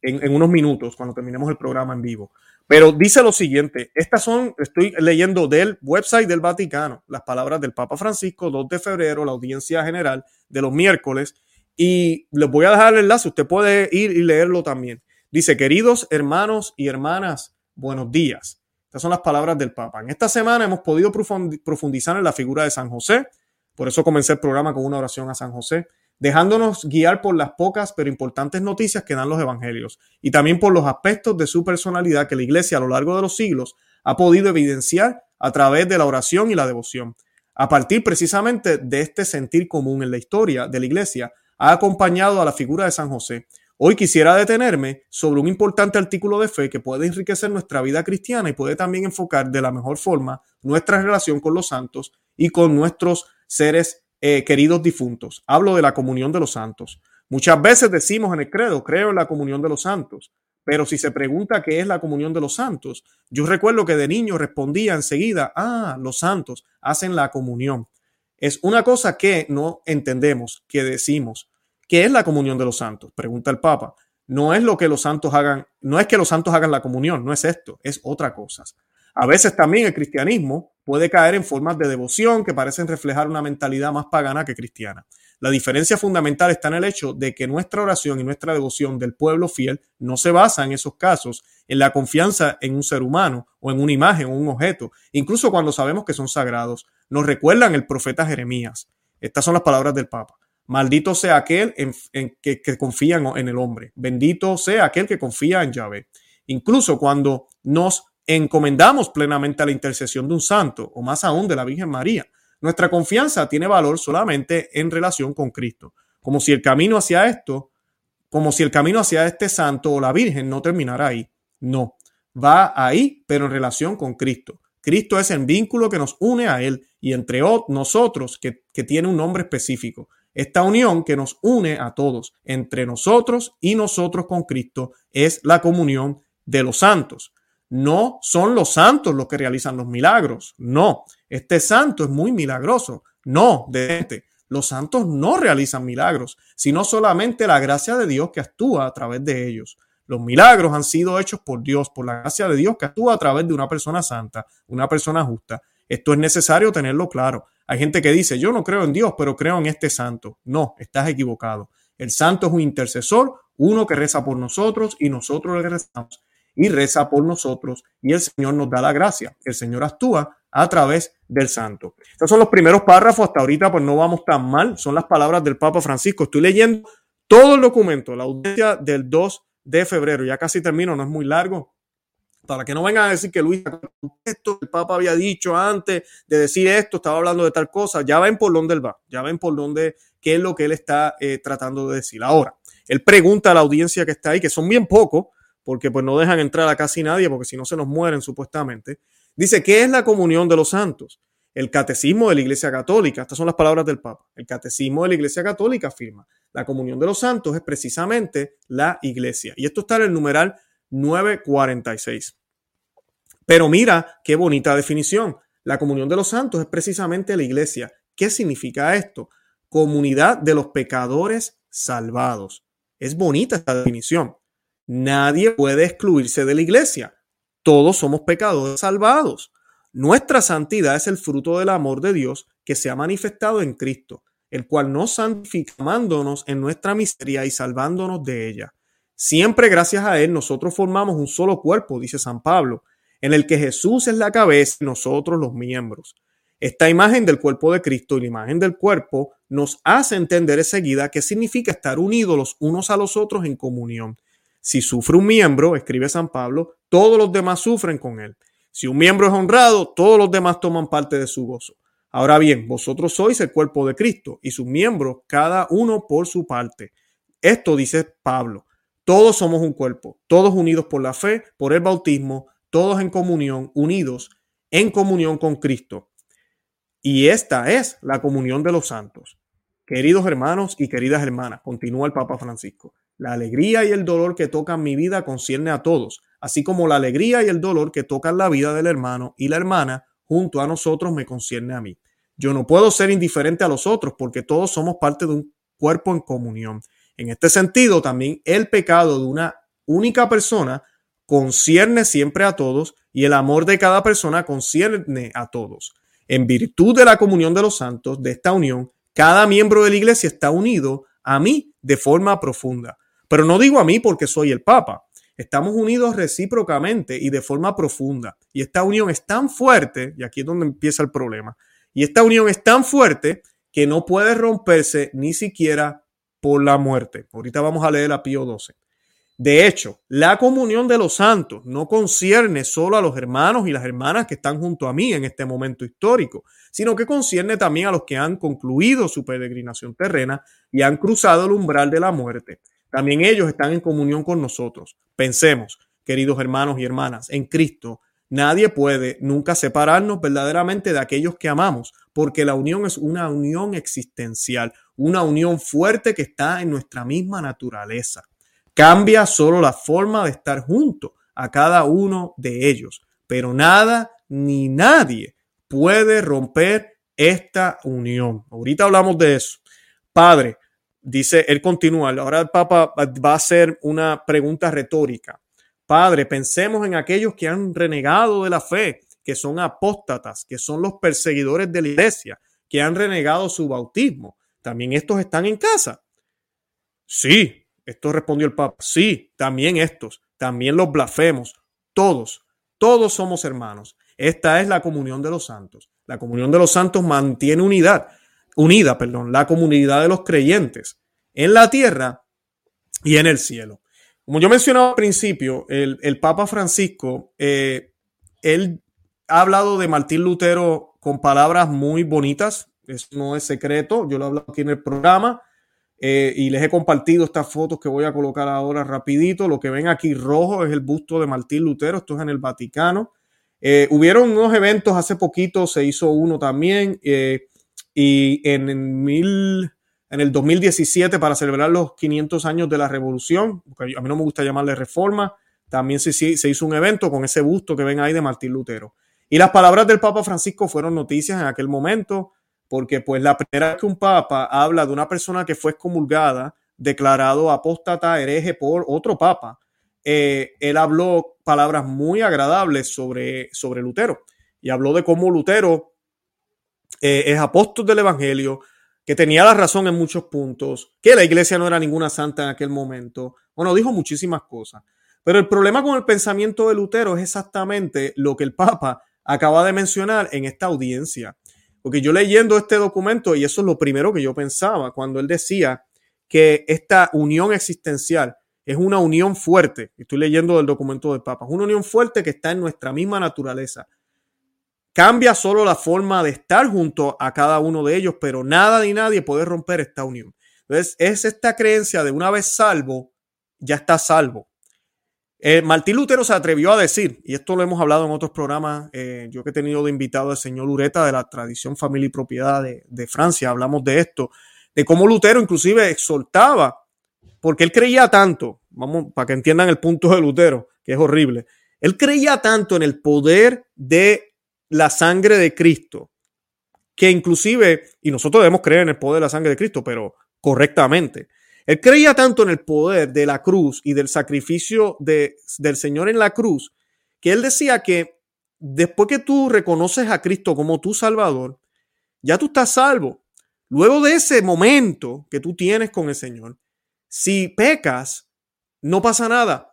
en unos minutos, cuando terminemos el programa en vivo. Pero dice lo siguiente, estas son, estoy leyendo del website del Vaticano, las palabras del Papa Francisco, 2 de febrero, la audiencia general de los miércoles, y les voy a dejar el enlace, usted puede ir y leerlo también. Dice, queridos hermanos y hermanas, buenos días. Estas son las palabras del Papa. En esta semana hemos podido profundizar en la figura de San José, por eso comencé el programa con una oración a San José dejándonos guiar por las pocas pero importantes noticias que dan los evangelios y también por los aspectos de su personalidad que la iglesia a lo largo de los siglos ha podido evidenciar a través de la oración y la devoción. A partir precisamente de este sentir común en la historia de la iglesia, ha acompañado a la figura de San José. Hoy quisiera detenerme sobre un importante artículo de fe que puede enriquecer nuestra vida cristiana y puede también enfocar de la mejor forma nuestra relación con los santos y con nuestros seres eh, queridos difuntos. Hablo de la comunión de los santos. Muchas veces decimos en el credo, creo en la comunión de los santos, pero si se pregunta qué es la comunión de los santos, yo recuerdo que de niño respondía enseguida, ah, los santos hacen la comunión. Es una cosa que no entendemos, que decimos. ¿Qué es la comunión de los santos? Pregunta el Papa. No es lo que los santos hagan, no es que los santos hagan la comunión, no es esto, es otra cosa. A veces también el cristianismo puede caer en formas de devoción que parecen reflejar una mentalidad más pagana que cristiana. La diferencia fundamental está en el hecho de que nuestra oración y nuestra devoción del pueblo fiel no se basa en esos casos en la confianza en un ser humano o en una imagen o un objeto, incluso cuando sabemos que son sagrados. Nos recuerdan el profeta Jeremías. Estas son las palabras del Papa. Maldito sea aquel en, que, que, confía en, el hombre. Bendito sea aquel que confía en Yahvé. Incluso cuando nos encomendamos plenamente a la intercesión de un santo, o más aún de la Virgen María, nuestra confianza tiene valor solamente en relación con Cristo. Como si el camino hacia esto, como si el camino hacia este santo o la Virgen no terminara ahí. No, va ahí, pero en relación con Cristo. Cristo es el vínculo que nos une a Él y entre nosotros, que, tiene un nombre específico. Esta unión que nos une a todos, entre nosotros y nosotros con Cristo, es la comunión de los santos. No son los santos los que realizan los milagros, no. Este santo es muy milagroso, no, de este. Los santos no realizan milagros, sino solamente la gracia de Dios que actúa a través de ellos. Los milagros han sido hechos por Dios, por la gracia de Dios que actúa a través de una persona santa, una persona justa. Esto es necesario tenerlo claro. Hay gente que dice, yo no creo en Dios, pero creo en este santo. No, estás equivocado. El santo es un intercesor, uno que reza por nosotros y nosotros le rezamos y reza por nosotros y el Señor nos da la gracia. El Señor actúa a través del santo. Estos son los primeros párrafos. Hasta ahorita pues no vamos tan mal. Son las palabras del Papa Francisco. Estoy leyendo todo el documento, la audiencia del 2 de febrero. Ya casi termino, no es muy largo para que no vengan a decir que Luis, esto, el Papa había dicho antes de decir esto, estaba hablando de tal cosa, ya ven por dónde él va, ya ven por dónde, qué es lo que él está eh, tratando de decir. Ahora, él pregunta a la audiencia que está ahí, que son bien pocos, porque pues no dejan entrar a casi nadie, porque si no se nos mueren supuestamente. Dice, ¿qué es la comunión de los santos? El catecismo de la Iglesia Católica, estas son las palabras del Papa, el catecismo de la Iglesia Católica afirma, la comunión de los santos es precisamente la Iglesia. Y esto está en el numeral 946. Pero mira qué bonita definición. La comunión de los santos es precisamente la iglesia. ¿Qué significa esto? Comunidad de los pecadores salvados. Es bonita esta definición. Nadie puede excluirse de la iglesia. Todos somos pecadores salvados. Nuestra santidad es el fruto del amor de Dios que se ha manifestado en Cristo, el cual nos santifica amándonos en nuestra miseria y salvándonos de ella. Siempre gracias a Él nosotros formamos un solo cuerpo, dice San Pablo, en el que Jesús es la cabeza y nosotros los miembros. Esta imagen del cuerpo de Cristo y la imagen del cuerpo nos hace entender enseguida qué significa estar unidos los unos a los otros en comunión. Si sufre un miembro, escribe San Pablo, todos los demás sufren con él. Si un miembro es honrado, todos los demás toman parte de su gozo. Ahora bien, vosotros sois el cuerpo de Cristo y sus miembros, cada uno por su parte. Esto dice Pablo. Todos somos un cuerpo, todos unidos por la fe, por el bautismo, todos en comunión, unidos en comunión con Cristo. Y esta es la comunión de los santos. Queridos hermanos y queridas hermanas, continúa el Papa Francisco, la alegría y el dolor que tocan mi vida concierne a todos, así como la alegría y el dolor que tocan la vida del hermano y la hermana junto a nosotros me concierne a mí. Yo no puedo ser indiferente a los otros porque todos somos parte de un cuerpo en comunión. En este sentido, también el pecado de una única persona concierne siempre a todos y el amor de cada persona concierne a todos. En virtud de la comunión de los santos, de esta unión, cada miembro de la iglesia está unido a mí de forma profunda. Pero no digo a mí porque soy el Papa. Estamos unidos recíprocamente y de forma profunda. Y esta unión es tan fuerte, y aquí es donde empieza el problema, y esta unión es tan fuerte que no puede romperse ni siquiera por la muerte. Ahorita vamos a leer a Pío 12. De hecho, la comunión de los santos no concierne solo a los hermanos y las hermanas que están junto a mí en este momento histórico, sino que concierne también a los que han concluido su peregrinación terrena y han cruzado el umbral de la muerte. También ellos están en comunión con nosotros. Pensemos, queridos hermanos y hermanas, en Cristo Nadie puede nunca separarnos verdaderamente de aquellos que amamos, porque la unión es una unión existencial, una unión fuerte que está en nuestra misma naturaleza. Cambia solo la forma de estar junto a cada uno de ellos, pero nada ni nadie puede romper esta unión. Ahorita hablamos de eso. Padre, dice, él continúa, ahora el Papa va a hacer una pregunta retórica. Padre, pensemos en aquellos que han renegado de la fe, que son apóstatas, que son los perseguidores de la iglesia, que han renegado su bautismo. También estos están en casa. Sí, esto respondió el Papa. Sí, también estos, también los blasfemos. Todos, todos somos hermanos. Esta es la comunión de los santos. La comunión de los santos mantiene unidad, unida, perdón, la comunidad de los creyentes en la tierra y en el cielo. Como yo mencionaba al principio, el, Papa Francisco, eh, él ha hablado de Martín Lutero con palabras muy bonitas, eso no es secreto, yo lo he hablado aquí en el programa eh, y les he compartido estas fotos que voy a colocar ahora rapidito. Lo que ven aquí rojo es el busto de Martín Lutero, esto es en el Vaticano. Eh, hubieron unos eventos hace poquito, se hizo uno también y en, en mil en el 2017 para celebrar los 500 años de la revolución, a mí no me gusta llamarle reforma, también se, se hizo un evento con ese busto que ven ahí de Martín Lutero. Y las palabras del Papa Francisco fueron noticias en aquel momento, porque pues la primera vez que un papa habla de una persona que fue excomulgada, declarado apóstata, hereje por otro papa, eh, él habló palabras muy agradables sobre, sobre Lutero y habló de cómo Lutero eh, es apóstol del Evangelio, que tenía la razón en muchos puntos, que la iglesia no era ninguna santa en aquel momento. Bueno, dijo muchísimas cosas. Pero el problema con el pensamiento de Lutero es exactamente lo que el Papa acaba de mencionar en esta audiencia. Porque yo leyendo este documento, y eso es lo primero que yo pensaba, cuando él decía que esta unión existencial es una unión fuerte, estoy leyendo del documento del Papa, es una unión fuerte que está en nuestra misma naturaleza. Cambia solo la forma de estar junto a cada uno de ellos, pero nada ni nadie puede romper esta unión. Entonces, es esta creencia de una vez salvo, ya está salvo. Eh, Martín Lutero se atrevió a decir, y esto lo hemos hablado en otros programas, eh, yo que he tenido de invitado al señor Ureta de la tradición familia y propiedad de, de Francia, hablamos de esto, de cómo Lutero inclusive exhortaba, porque él creía tanto, vamos, para que entiendan el punto de Lutero, que es horrible, él creía tanto en el poder de la sangre de Cristo, que inclusive, y nosotros debemos creer en el poder de la sangre de Cristo, pero correctamente. Él creía tanto en el poder de la cruz y del sacrificio de, del Señor en la cruz, que él decía que después que tú reconoces a Cristo como tu Salvador, ya tú estás salvo. Luego de ese momento que tú tienes con el Señor, si pecas, no pasa nada.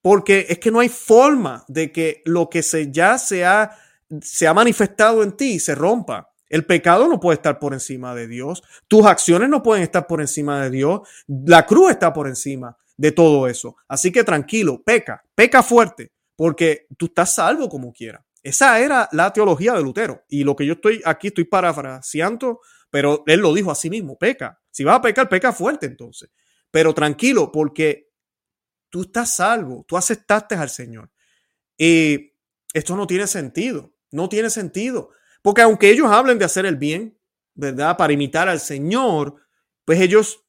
Porque es que no hay forma de que lo que se, ya se ha se ha manifestado en ti se rompa. El pecado no puede estar por encima de Dios. Tus acciones no pueden estar por encima de Dios. La cruz está por encima de todo eso. Así que tranquilo, peca, peca fuerte, porque tú estás salvo como quiera. Esa era la teología de Lutero. Y lo que yo estoy aquí, estoy parafraseando, pero él lo dijo a sí mismo, peca. Si vas a pecar, peca fuerte entonces. Pero tranquilo, porque tú estás salvo, tú aceptaste al Señor. Y esto no tiene sentido. No tiene sentido. Porque aunque ellos hablen de hacer el bien, ¿verdad? Para imitar al Señor, pues ellos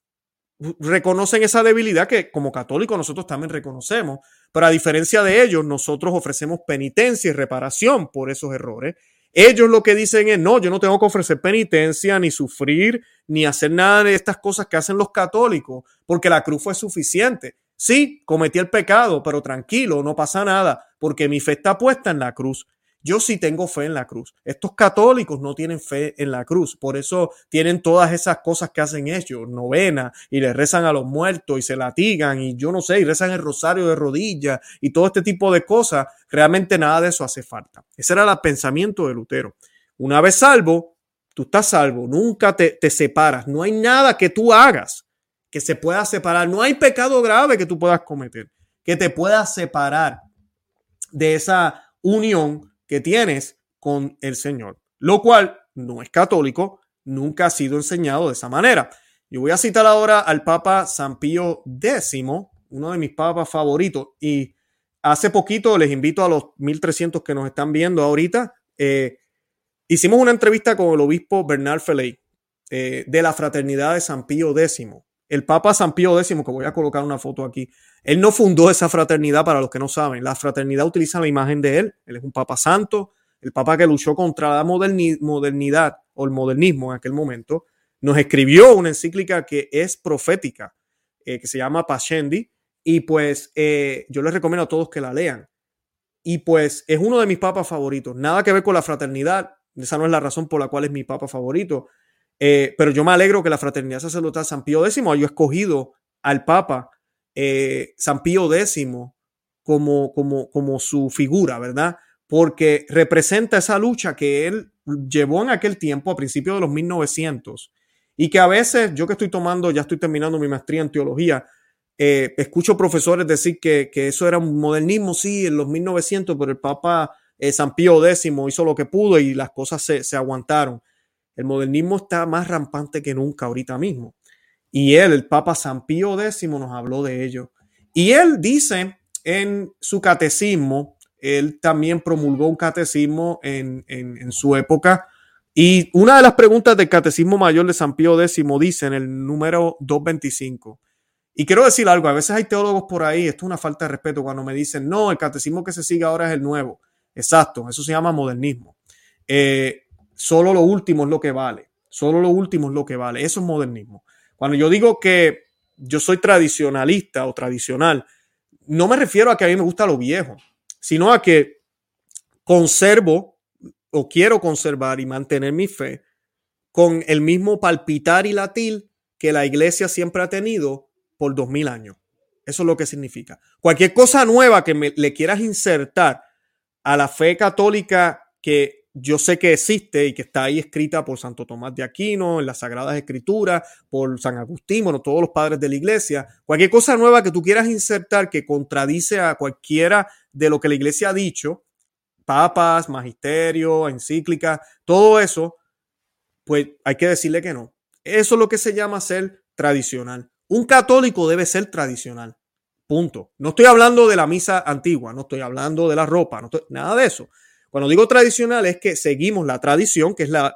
reconocen esa debilidad que como católicos nosotros también reconocemos. Pero a diferencia de ellos, nosotros ofrecemos penitencia y reparación por esos errores. Ellos lo que dicen es, no, yo no tengo que ofrecer penitencia, ni sufrir, ni hacer nada de estas cosas que hacen los católicos, porque la cruz fue suficiente. Sí, cometí el pecado, pero tranquilo, no pasa nada, porque mi fe está puesta en la cruz. Yo sí tengo fe en la cruz. Estos católicos no tienen fe en la cruz. Por eso tienen todas esas cosas que hacen ellos, novena, y le rezan a los muertos y se latigan y yo no sé, y rezan el rosario de rodillas y todo este tipo de cosas. Realmente nada de eso hace falta. Ese era el pensamiento de Lutero. Una vez salvo, tú estás salvo, nunca te, te separas. No hay nada que tú hagas que se pueda separar. No hay pecado grave que tú puedas cometer que te pueda separar de esa unión que tienes con el Señor, lo cual no es católico, nunca ha sido enseñado de esa manera. Yo voy a citar ahora al Papa San Pío X, uno de mis papas favoritos. Y hace poquito les invito a los 1300 que nos están viendo ahorita. Eh, hicimos una entrevista con el obispo Bernard Feley eh, de la fraternidad de San Pío X. El Papa San Pío X, que voy a colocar una foto aquí, él no fundó esa fraternidad para los que no saben. La fraternidad utiliza la imagen de él. Él es un Papa santo, el Papa que luchó contra la modernidad o el modernismo en aquel momento. Nos escribió una encíclica que es profética, eh, que se llama Pascendi, y pues eh, yo les recomiendo a todos que la lean. Y pues es uno de mis papas favoritos. Nada que ver con la fraternidad. Esa no es la razón por la cual es mi papa favorito. Eh, pero yo me alegro que la fraternidad sacerdotal San Pío X haya escogido al Papa eh, San Pío X como, como, como su figura, ¿verdad? Porque representa esa lucha que él llevó en aquel tiempo, a principios de los 1900, y que a veces, yo que estoy tomando, ya estoy terminando mi maestría en teología, eh, escucho profesores decir que, eso era un modernismo, sí, en los 1900, pero el Papa San Pío X hizo lo que pudo y las cosas se, se aguantaron. El modernismo está más rampante que nunca ahorita mismo. Y él, el Papa San Pío X, nos habló de ello. Y él dice en su catecismo, él también promulgó un catecismo en, su época. Y una de las preguntas del catecismo mayor de San Pío X dice en el número 225. Y quiero decir algo, a veces hay teólogos por ahí, esto es una falta de respeto cuando me dicen, no, el catecismo que se sigue ahora es el nuevo. Exacto, eso se llama modernismo. Eh, solo lo último es lo que vale. Solo lo último es lo que vale. Eso es modernismo. Cuando yo digo que yo soy tradicionalista o tradicional, no me refiero a que a mí me gusta lo viejo, sino a que conservo o quiero conservar y mantener mi fe con el mismo palpitar y latir que la iglesia siempre ha tenido por dos mil años. Eso es lo que significa. Cualquier cosa nueva que me, le quieras insertar a la fe católica que yo sé que existe y que está ahí escrita por Santo Tomás de Aquino, en las Sagradas Escrituras, por San Agustín, bueno, todos los padres de la iglesia. Cualquier cosa nueva que tú quieras insertar que contradice a cualquiera de lo que la iglesia ha dicho, papas, magisterio, encíclica, todo eso, pues hay que decirle que no. Eso es lo que se llama ser tradicional. Un católico debe ser tradicional. Punto. No estoy hablando de la misa antigua, no estoy hablando de la ropa, no estoy, nada de eso. Cuando digo tradicional es que seguimos la tradición, que es la,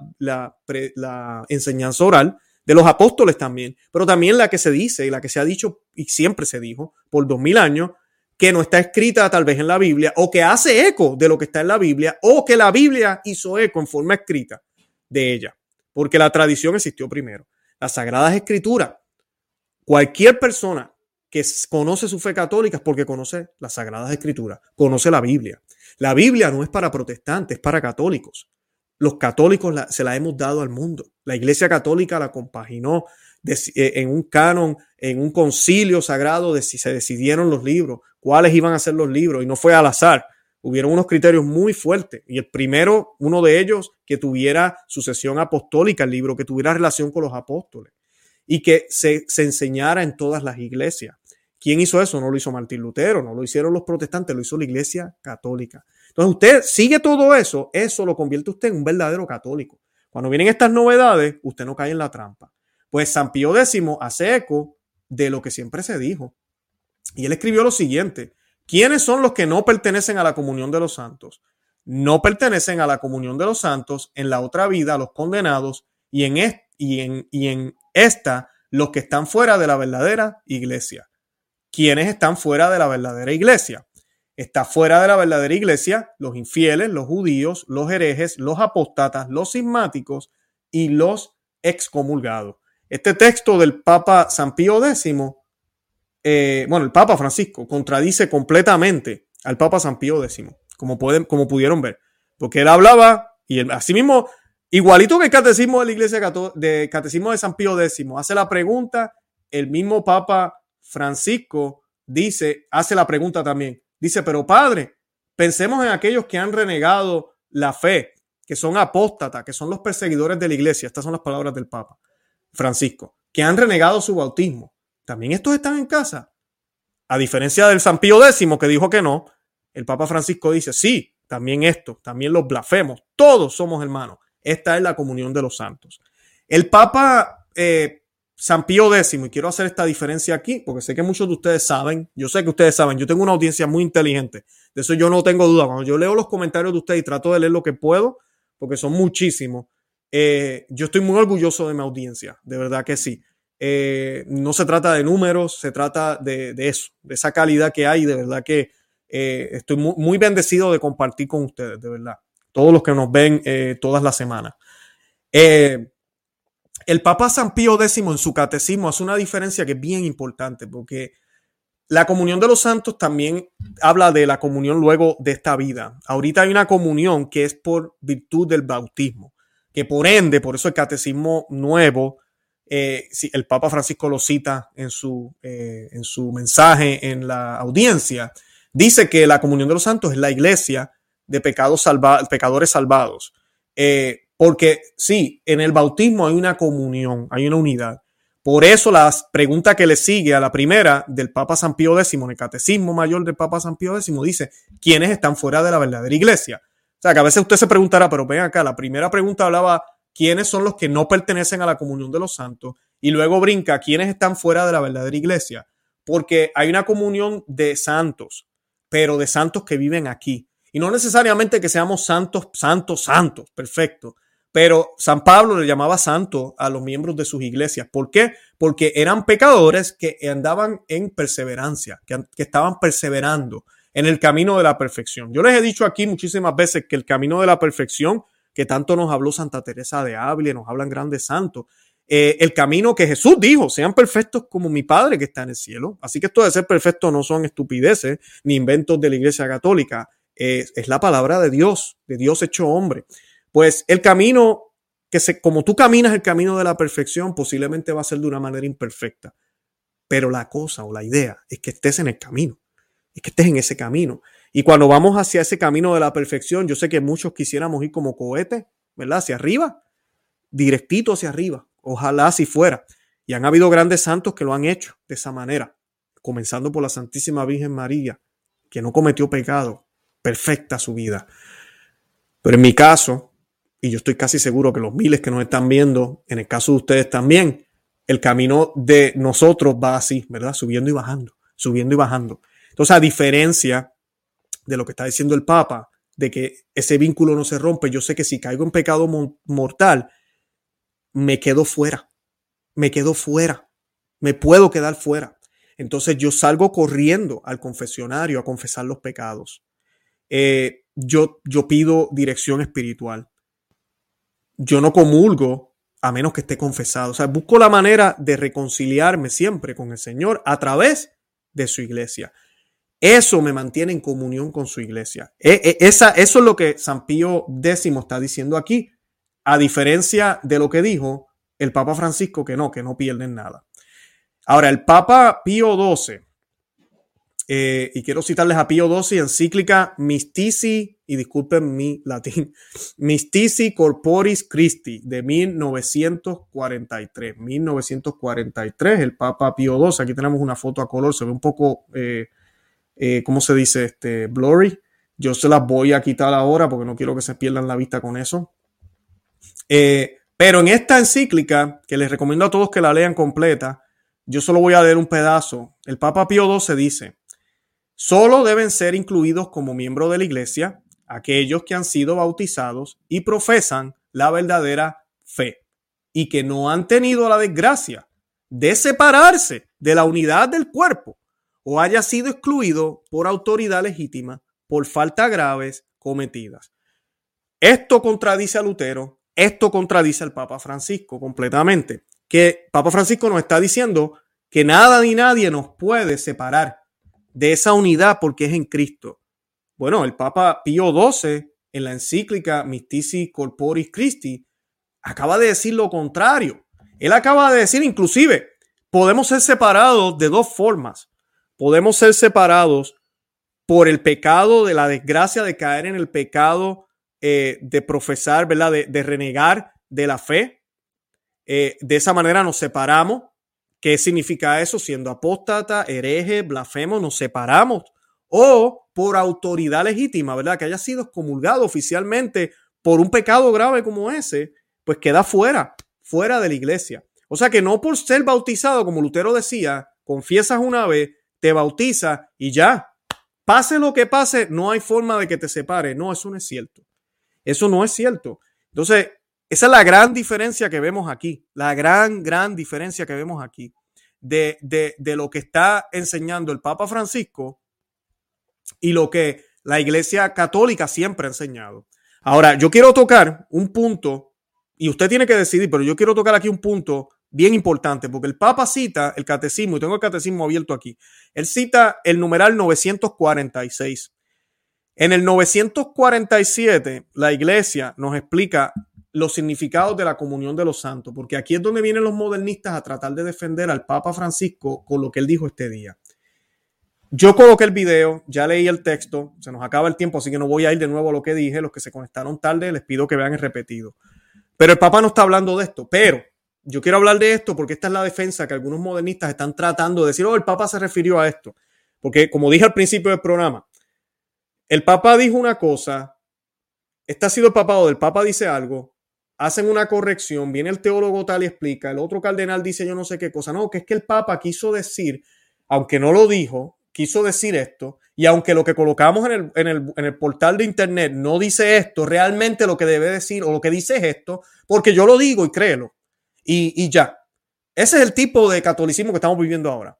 enseñanza oral de los apóstoles también, pero también la que se dice y la que se ha dicho y siempre se dijo por dos mil años, que no está escrita tal vez en la Biblia o que hace eco de lo que está en la Biblia o que la Biblia hizo eco en forma escrita de ella, porque la tradición existió primero. Las sagradas escrituras, cualquier persona que conoce su fe católica es porque conoce las sagradas escrituras, conoce la Biblia. La Biblia no es para protestantes, es para católicos. Los católicos se la hemos dado al mundo. La Iglesia Católica la compaginó eh, en un canon, en un concilio sagrado de si se decidieron los libros, cuáles iban a ser los libros, y no fue al azar. Hubieron unos criterios muy fuertes. Y el primero, uno de ellos, que tuviera sucesión apostólica el libro, que tuviera relación con los apóstoles y que se enseñara en todas las iglesias. ¿Quién hizo eso? No lo hizo Martín Lutero, no lo hicieron los protestantes, lo hizo la Iglesia Católica. Entonces usted sigue todo eso, eso lo convierte usted en un verdadero católico. Cuando vienen estas novedades, usted no cae en la trampa. Pues San Pío X hace eco de lo que siempre se dijo. Y él escribió lo siguiente, ¿quiénes son los que no pertenecen a la comunión de los santos? No pertenecen a la comunión de los santos en la otra vida, los condenados, y en, y en, y en esta, los que están fuera de la verdadera iglesia quienes están fuera de la verdadera iglesia. Está fuera de la verdadera iglesia los infieles, los judíos, los herejes, los apóstatas, los sismáticos y los excomulgados. Este texto del Papa San Pío X, eh, bueno, el Papa Francisco, contradice completamente al Papa San Pío X, como, pueden, como pudieron ver, porque él hablaba y él, asimismo, igualito que el catecismo de la iglesia, de catecismo de San Pío X, hace la pregunta, el mismo Papa Francisco dice, hace la pregunta también, dice, pero padre, pensemos en aquellos que han renegado la fe, que son apóstatas, que son los perseguidores de la iglesia, estas son las palabras del Papa Francisco, que han renegado su bautismo. También estos están en casa. A diferencia del San Pío X que dijo que no, el Papa Francisco dice, sí, también esto, también los blasfemos, todos somos hermanos. Esta es la comunión de los santos. El Papa eh, San Pío X, y quiero hacer esta diferencia aquí, porque sé que muchos de ustedes saben, yo sé que ustedes saben, yo tengo una audiencia muy inteligente, de eso yo no tengo duda. Cuando yo leo los comentarios de ustedes y trato de leer lo que puedo, porque son muchísimos, eh, yo estoy muy orgulloso de mi audiencia, de verdad que sí. Eh, no se trata de números, se trata de, eso, de esa calidad que hay, de verdad que eh, estoy muy, bendecido de compartir con ustedes, de verdad, todos los que nos ven todas las semanas. El Papa San Pío X en su catecismo hace una diferencia que es bien importante, porque la comunión de los santos también habla de la comunión luego de esta vida. Ahorita hay una comunión que es por virtud del bautismo, que por ende, por eso el catecismo nuevo, eh, el Papa Francisco lo cita en su, eh, en su mensaje en la audiencia, dice que la comunión de los santos es la iglesia de pecados pecadores salvados. Eh, porque sí, en el bautismo hay una comunión, hay una unidad. Por eso la pregunta que le sigue a la primera del Papa San Pío X, en el Catecismo Mayor del Papa San Pío X, dice, ¿quiénes están fuera de la verdadera iglesia? O sea, que a veces usted se preguntará, pero ven acá, la primera pregunta hablaba, ¿quiénes son los que no pertenecen a la comunión de los santos? Y luego brinca, ¿quiénes están fuera de la verdadera iglesia? Porque hay una comunión de santos, pero de santos que viven aquí. Y no necesariamente que seamos santos, santos, santos, perfecto, pero San Pablo le llamaba santo a los miembros de sus iglesias. ¿Por qué? Porque eran pecadores que andaban en perseverancia, que, estaban perseverando en el camino de la perfección. Yo les he dicho aquí muchísimas veces que el camino de la perfección, que tanto nos habló Santa Teresa de Ávila, nos hablan grandes santos, eh, el camino que Jesús dijo, sean perfectos como mi Padre que está en el cielo. Así que esto de ser perfecto no son estupideces ni inventos de la Iglesia Católica, es la palabra de Dios, de Dios hecho hombre. Pues el camino que se, como tú caminas el camino de la perfección, posiblemente va a ser de una manera imperfecta. Pero la cosa o la idea es que estés en el camino, es que estés en ese camino. Y cuando vamos hacia ese camino de la perfección, yo sé que muchos quisiéramos ir como cohete, ¿verdad? Hacia arriba, directito hacia arriba. Ojalá así fuera. Y han habido grandes santos que lo han hecho de esa manera, comenzando por la Santísima Virgen María, que no cometió pecado, perfecta su vida. Pero en mi caso, y yo estoy casi seguro que los miles que nos están viendo, en el caso de ustedes también, el camino de nosotros va así, ¿verdad? Subiendo y bajando, subiendo y bajando. Entonces, a diferencia de lo que está diciendo el Papa, de que ese vínculo no se rompe, yo sé que si caigo en pecado mortal, me quedo fuera, me quedo fuera, me puedo quedar fuera. Entonces yo salgo corriendo al confesionario a confesar los pecados. Eh, yo, yo pido dirección espiritual yo no comulgo a menos que esté confesado. O sea, busco la manera de reconciliarme siempre con el Señor a través de su iglesia. Eso me mantiene en comunión con su iglesia. E, e, esa, eso es lo que San Pío X está diciendo aquí, a diferencia de lo que dijo el Papa Francisco, que no, que no pierden nada. Ahora, el Papa Pío XII eh, y quiero citarles a Pío XII, encíclica Mystici, y disculpen mi latín, [laughs] Mystici Corporis Christi de 1943. 1943, el Papa Pío XII, aquí tenemos una foto a color, se ve un poco, eh, eh, ¿cómo se dice? Este, blurry. Yo se las voy a quitar ahora porque no quiero que se pierdan la vista con eso. pero en esta encíclica, que les recomiendo a todos que la lean completa, yo solo voy a leer un pedazo. El Papa Pío XII dice, Solo deben ser incluidos como miembros de la iglesia aquellos que han sido bautizados y profesan la verdadera fe y que no han tenido la desgracia de separarse de la unidad del cuerpo o haya sido excluido por autoridad legítima por faltas graves cometidas. Esto contradice a Lutero, esto contradice al Papa Francisco completamente, que Papa Francisco nos está diciendo que nada ni nadie nos puede separar de esa unidad porque es en Cristo. Bueno, el Papa Pío XII en la encíclica Mystici Corporis Christi acaba de decir lo contrario. Él acaba de decir inclusive, podemos ser separados de dos formas. Podemos ser separados por el pecado de la desgracia de caer en el pecado eh, de profesar, ¿verdad? De, renegar de la fe. Eh, de esa manera nos separamos ¿Qué significa eso? Siendo apóstata, hereje, blasfemo, nos separamos. O por autoridad legítima, ¿verdad? Que haya sido excomulgado oficialmente por un pecado grave como ese, pues queda fuera, fuera de la iglesia. O sea que no por ser bautizado, como Lutero decía, confiesas una vez, te bautiza y ya. Pase lo que pase, no hay forma de que te separe. No, eso no es cierto. Eso no es cierto. Entonces, esa es la gran diferencia que vemos aquí. La gran, gran diferencia que vemos aquí de, de, de lo que está enseñando el Papa Francisco y lo que la Iglesia Católica siempre ha enseñado. Ahora, yo quiero tocar un punto, y usted tiene que decidir, pero yo quiero tocar aquí un punto bien importante, porque el Papa cita el catecismo, y tengo el catecismo abierto aquí, él cita el numeral 946. En el 947, la iglesia nos explica los significados de la comunión de los santos, porque aquí es donde vienen los modernistas a tratar de defender al Papa Francisco con lo que él dijo este día. Yo coloqué el video, ya leí el texto, se nos acaba el tiempo, así que no voy a ir de nuevo a lo que dije. Los que se conectaron tarde, les pido que vean el repetido. Pero el Papa no está hablando de esto, pero yo quiero hablar de esto porque esta es la defensa que algunos modernistas están tratando de decir, oh, el Papa se refirió a esto. Porque como dije al principio del programa, el Papa dijo una cosa, este ha sido el papado del Papa dice algo, hacen una corrección, viene el teólogo tal y explica, el otro cardenal dice yo no sé qué cosa, no, que es que el Papa quiso decir, aunque no lo dijo, quiso decir esto, y aunque lo que colocamos en el, en, el, en el, portal de internet no dice esto, realmente lo que debe decir o lo que dice es esto, porque yo lo digo y créelo y, ya. Ese es el tipo de catolicismo que estamos viviendo ahora.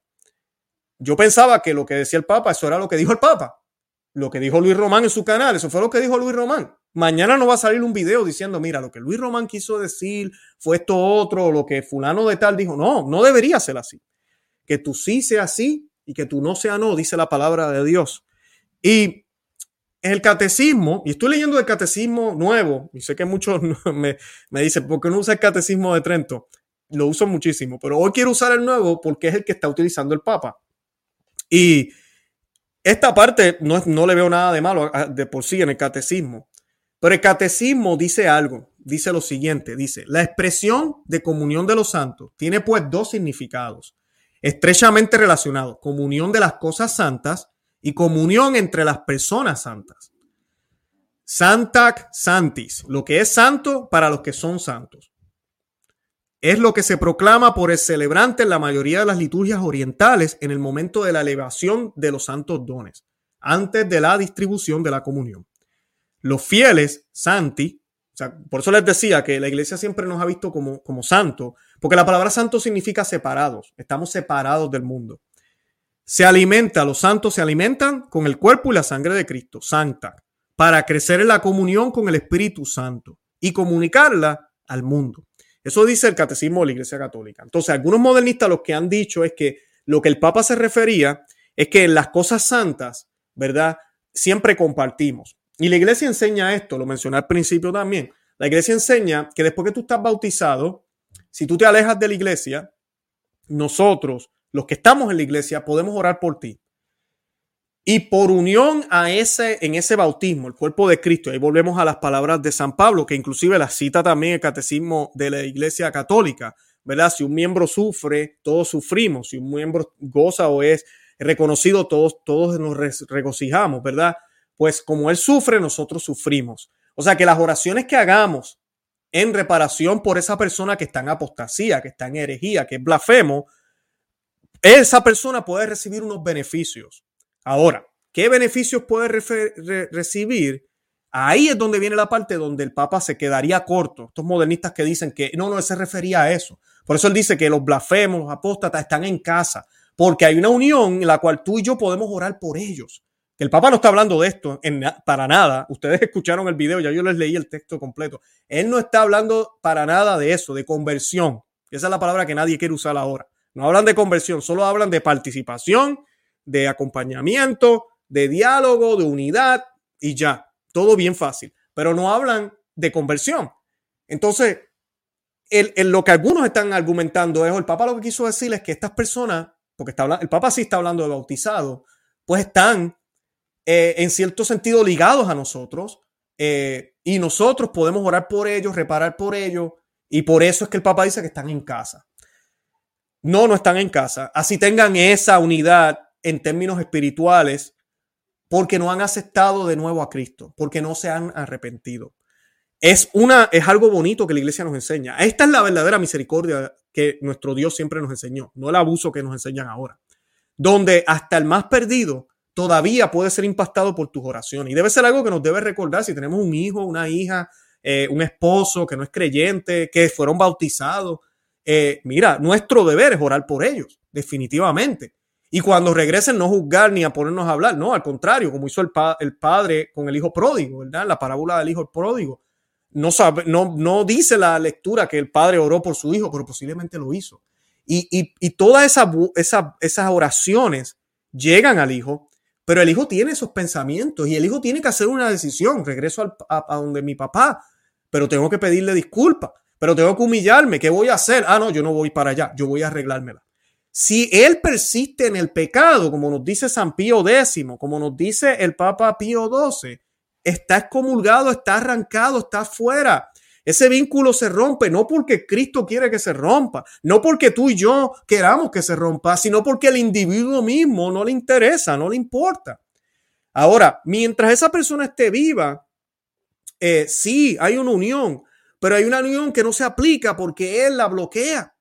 Yo pensaba que lo que decía el Papa, eso era lo que dijo el Papa. Lo que dijo Luis Román en su canal, eso fue lo que dijo Luis Román. Mañana no va a salir un video diciendo, mira, lo que Luis Román quiso decir fue esto otro, lo que fulano de tal dijo. No, no debería ser así. Que tú sí sea sí y que tú no sea no, dice la palabra de Dios. Y el catecismo, y estoy leyendo el catecismo nuevo, y sé que muchos [laughs] me, me dicen, ¿por qué no usa el catecismo de Trento? Lo uso muchísimo, pero hoy quiero usar el nuevo porque es el que está utilizando el Papa. Y esta parte no, no le veo nada de malo de por sí en el catecismo, pero el catecismo dice algo, dice lo siguiente, dice, la expresión de comunión de los santos tiene pues dos significados, estrechamente relacionados, comunión de las cosas santas y comunión entre las personas santas. Santac Santis, lo que es santo para los que son santos. Es lo que se proclama por el celebrante en la mayoría de las liturgias orientales en el momento de la elevación de los santos dones, antes de la distribución de la comunión. Los fieles, santi, por eso les decía que la iglesia siempre nos ha visto como, como santo, porque la palabra santo significa separados, estamos separados del mundo. Se alimenta, los santos se alimentan con el cuerpo y la sangre de Cristo, santa, para crecer en la comunión con el Espíritu Santo y comunicarla al mundo. Eso dice el catecismo de la Iglesia Católica. Entonces, algunos modernistas lo que han dicho es que lo que el Papa se refería es que las cosas santas, ¿verdad? Siempre compartimos. Y la Iglesia enseña esto, lo mencioné al principio también. La Iglesia enseña que después que tú estás bautizado, si tú te alejas de la Iglesia, nosotros los que estamos en la iglesia, podemos orar por ti. Y por unión a ese, en ese bautismo, el cuerpo de Cristo, ahí volvemos a las palabras de San Pablo, que inclusive la cita también el catecismo de la Iglesia Católica, ¿verdad? Si un miembro sufre, todos sufrimos. Si un miembro goza o es reconocido, todos, todos nos regocijamos, ¿verdad? Pues como él sufre, nosotros sufrimos. O sea que las oraciones que hagamos en reparación por esa persona que está en apostasía, que está en herejía, que es blasfemo, esa persona puede recibir unos beneficios. Ahora, ¿qué beneficios puede recibir? Ahí es donde viene la parte donde el Papa se quedaría corto. Estos modernistas que dicen que no, no se refería a eso. Por eso él dice que los blasfemos, los apóstatas están en casa, porque hay una unión en la cual tú y yo podemos orar por ellos. El Papa no está hablando de esto para nada. Ustedes [laughs] escucharon el video, ya yo les leí el texto completo. Él no está hablando para nada de eso, de conversión. Esa es la palabra que nadie quiere usar ahora. No hablan de conversión, solo hablan de participación, de acompañamiento, de diálogo, de unidad y ya. Todo bien fácil. Pero no hablan de conversión. Entonces, lo que algunos están argumentando es, el Papa lo que quiso decir es que estas personas, porque está, el Papa sí está hablando de bautizados, pues están eh, en cierto sentido ligados a nosotros eh, y nosotros podemos orar por ellos, reparar por ellos y por eso es que el Papa dice que están en casa. No, no están en casa. Así tengan esa unidad en términos espirituales porque no han aceptado de nuevo a Cristo, porque no se han arrepentido. Es, una, es algo bonito que la iglesia nos enseña. Esta es la verdadera misericordia que nuestro Dios siempre nos enseñó, no el abuso que nos enseñan ahora, donde hasta el más perdido todavía puede ser impactado por tus oraciones. Y debe ser algo que nos debe recordar si tenemos un hijo, una hija, eh, un esposo que no es creyente, que fueron bautizados. Eh, mira, nuestro deber es orar por ellos, definitivamente. Y cuando regresen, no juzgar ni a ponernos a hablar, no, al contrario, como hizo el, el padre con el hijo pródigo, ¿verdad? La parábola del hijo pródigo. No, sabe, no, no dice la lectura que el padre oró por su hijo, pero posiblemente lo hizo. Y, y, y todas esas, esas, esas oraciones llegan al hijo pero el hijo tiene esos pensamientos y el hijo tiene que hacer una decisión. Regreso a, donde mi papá, pero tengo que pedirle disculpas, pero tengo que humillarme. ¿Qué voy a hacer? Ah, no, yo no voy para allá, yo voy a arreglármela. Si él persiste en el pecado, como nos dice San Pío X, como nos dice el Papa Pío XII, está excomulgado, está arrancado, está fuera. Ese vínculo se rompe no porque Cristo quiere que se rompa, no porque tú y yo queramos que se rompa, sino porque el individuo mismo no le interesa, no le importa. Ahora, mientras esa persona esté viva, eh, sí, hay una unión, pero hay una unión que no se aplica porque él la bloquea.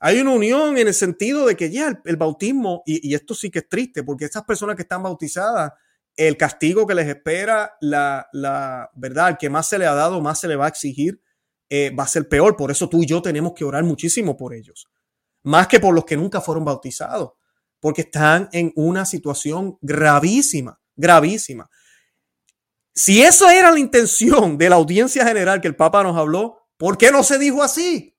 Hay una unión en el sentido de que ya el, bautismo, y, esto sí que es triste, porque esas personas que están bautizadas el castigo que les espera, la, la verdad, que más se le ha dado, más se le va a exigir, eh, va a ser peor. Por eso tú y yo tenemos que orar muchísimo por ellos, más que por los que nunca fueron bautizados, porque están en una situación gravísima, gravísima. Si eso era la intención de la audiencia general que el Papa nos habló, ¿por qué no se dijo así?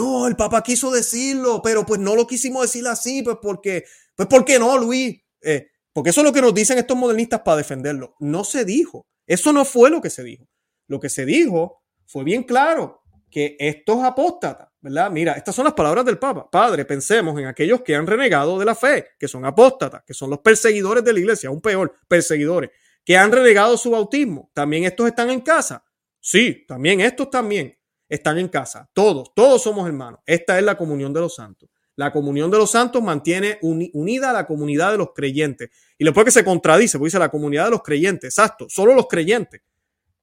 No, el Papa quiso decirlo, pero pues no lo quisimos decir así, pues porque, pues ¿por qué no, Luis? Eh, porque eso es lo que nos dicen estos modernistas para defenderlo. No se dijo. Eso no fue lo que se dijo. Lo que se dijo fue bien claro que estos apóstatas, ¿verdad? Mira, estas son las palabras del Papa. Padre, pensemos en aquellos que han renegado de la fe, que son apóstatas, que son los perseguidores de la iglesia, aún peor, perseguidores, que han renegado su bautismo. También estos están en casa. Sí, también estos también están en casa. Todos, todos somos hermanos. Esta es la comunión de los santos. La comunión de los santos mantiene unida a la comunidad de los creyentes. Y después que se contradice, porque dice la comunidad de los creyentes, exacto, solo los creyentes.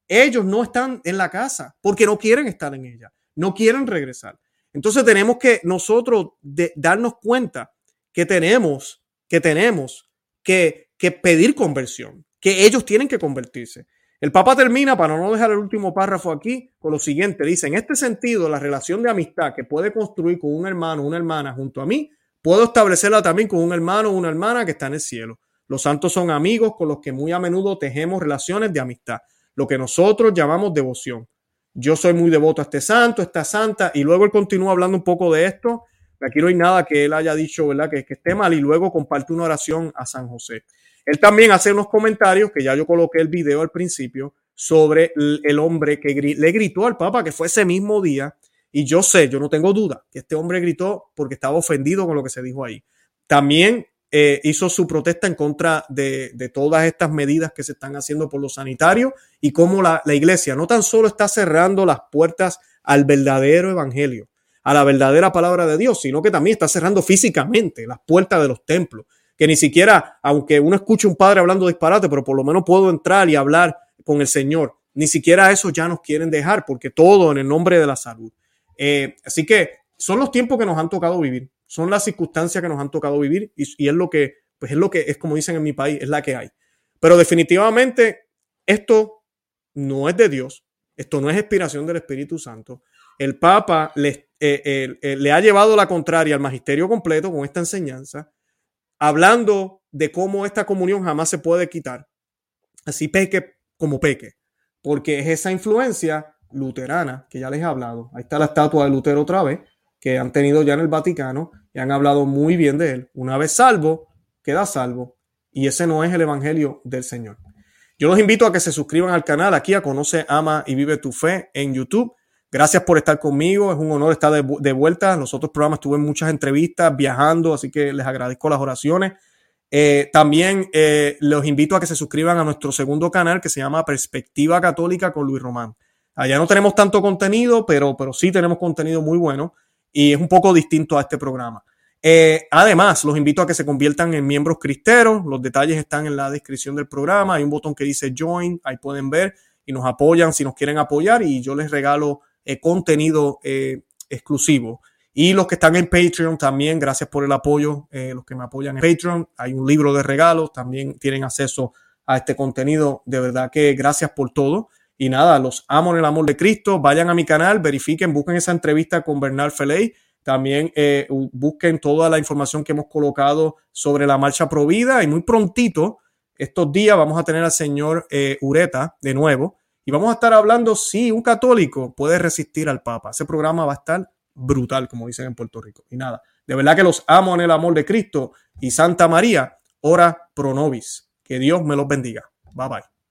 Ellos no están en la casa porque no quieren estar en ella, no quieren regresar. Entonces tenemos que nosotros darnos cuenta que tenemos, que tenemos que, que pedir conversión, que ellos tienen que convertirse. El Papa termina, para no dejar el último párrafo aquí, con lo siguiente. Dice, en este sentido, la relación de amistad que puede construir con un hermano o una hermana junto a mí, puedo establecerla también con un hermano o una hermana que está en el cielo. Los santos son amigos con los que muy a menudo tejemos relaciones de amistad, lo que nosotros llamamos devoción. Yo soy muy devoto a este santo, a esta santa, y luego él continúa hablando un poco de esto. Aquí no hay nada que él haya dicho, ¿verdad? Que, que esté mal, y luego comparte una oración a San José. Él también hace unos comentarios, que ya yo coloqué el video al principio, sobre el hombre que le gritó al Papa, que fue ese mismo día. Y yo sé, yo no tengo duda, que este hombre gritó porque estaba ofendido con lo que se dijo ahí. También eh, hizo su protesta en contra de, todas estas medidas que se están haciendo por los sanitarios y cómo la, la iglesia no tan solo está cerrando las puertas al verdadero evangelio, a la verdadera palabra de Dios, sino que también está cerrando físicamente las puertas de los templos que ni siquiera, aunque uno escuche un padre hablando disparate, pero por lo menos puedo entrar y hablar con el Señor. Ni siquiera eso ya nos quieren dejar, porque todo en el nombre de la salud. Eh, así que son los tiempos que nos han tocado vivir, son las circunstancias que nos han tocado vivir y, es lo que, pues es lo que es como dicen en mi país, es la que hay. Pero definitivamente esto no es de Dios, esto no es inspiración del Espíritu Santo. El Papa le, eh, eh, le ha llevado la contraria al magisterio completo con esta enseñanza hablando de cómo esta comunión jamás se puede quitar, así peque como peque, porque es esa influencia luterana que ya les he hablado. Ahí está la estatua de Lutero otra vez, que han tenido ya en el Vaticano y han hablado muy bien de él. Una vez salvo, queda salvo. Y ese no es el Evangelio del Señor. Yo los invito a que se suscriban al canal aquí a Conoce, Ama y Vive tu Fe en YouTube Gracias por estar conmigo. Es un honor estar de, vuelta. En los otros programas tuve muchas entrevistas viajando, así que les agradezco las oraciones. Eh, también eh, los invito a que se suscriban a nuestro segundo canal que se llama Perspectiva Católica con Luis Román. Allá no tenemos tanto contenido, pero, pero sí tenemos contenido muy bueno y es un poco distinto a este programa. Eh, además, los invito a que se conviertan en miembros cristeros. Los detalles están en la descripción del programa. Hay un botón que dice Join, ahí pueden ver y nos apoyan si nos quieren apoyar y yo les regalo eh, contenido eh, exclusivo. Y los que están en Patreon también, gracias por el apoyo, eh, los que me apoyan en Patreon. Hay un libro de regalos, también tienen acceso a este contenido. De verdad que gracias por todo. Y nada, los amo en el amor de Cristo. Vayan a mi canal, verifiquen, busquen esa entrevista con Bernal Feley. También busquen toda la información que hemos colocado sobre la marcha Provida. Y muy prontito, estos días, vamos a tener al señor Ureta de nuevo. Y vamos a estar hablando si un católico puede resistir al Papa. Ese programa va a estar brutal, como dicen en Puerto Rico. Y nada, de verdad que los amo en el amor de Cristo. Y Santa María, ora pro nobis. Que Dios me los bendiga. Bye bye.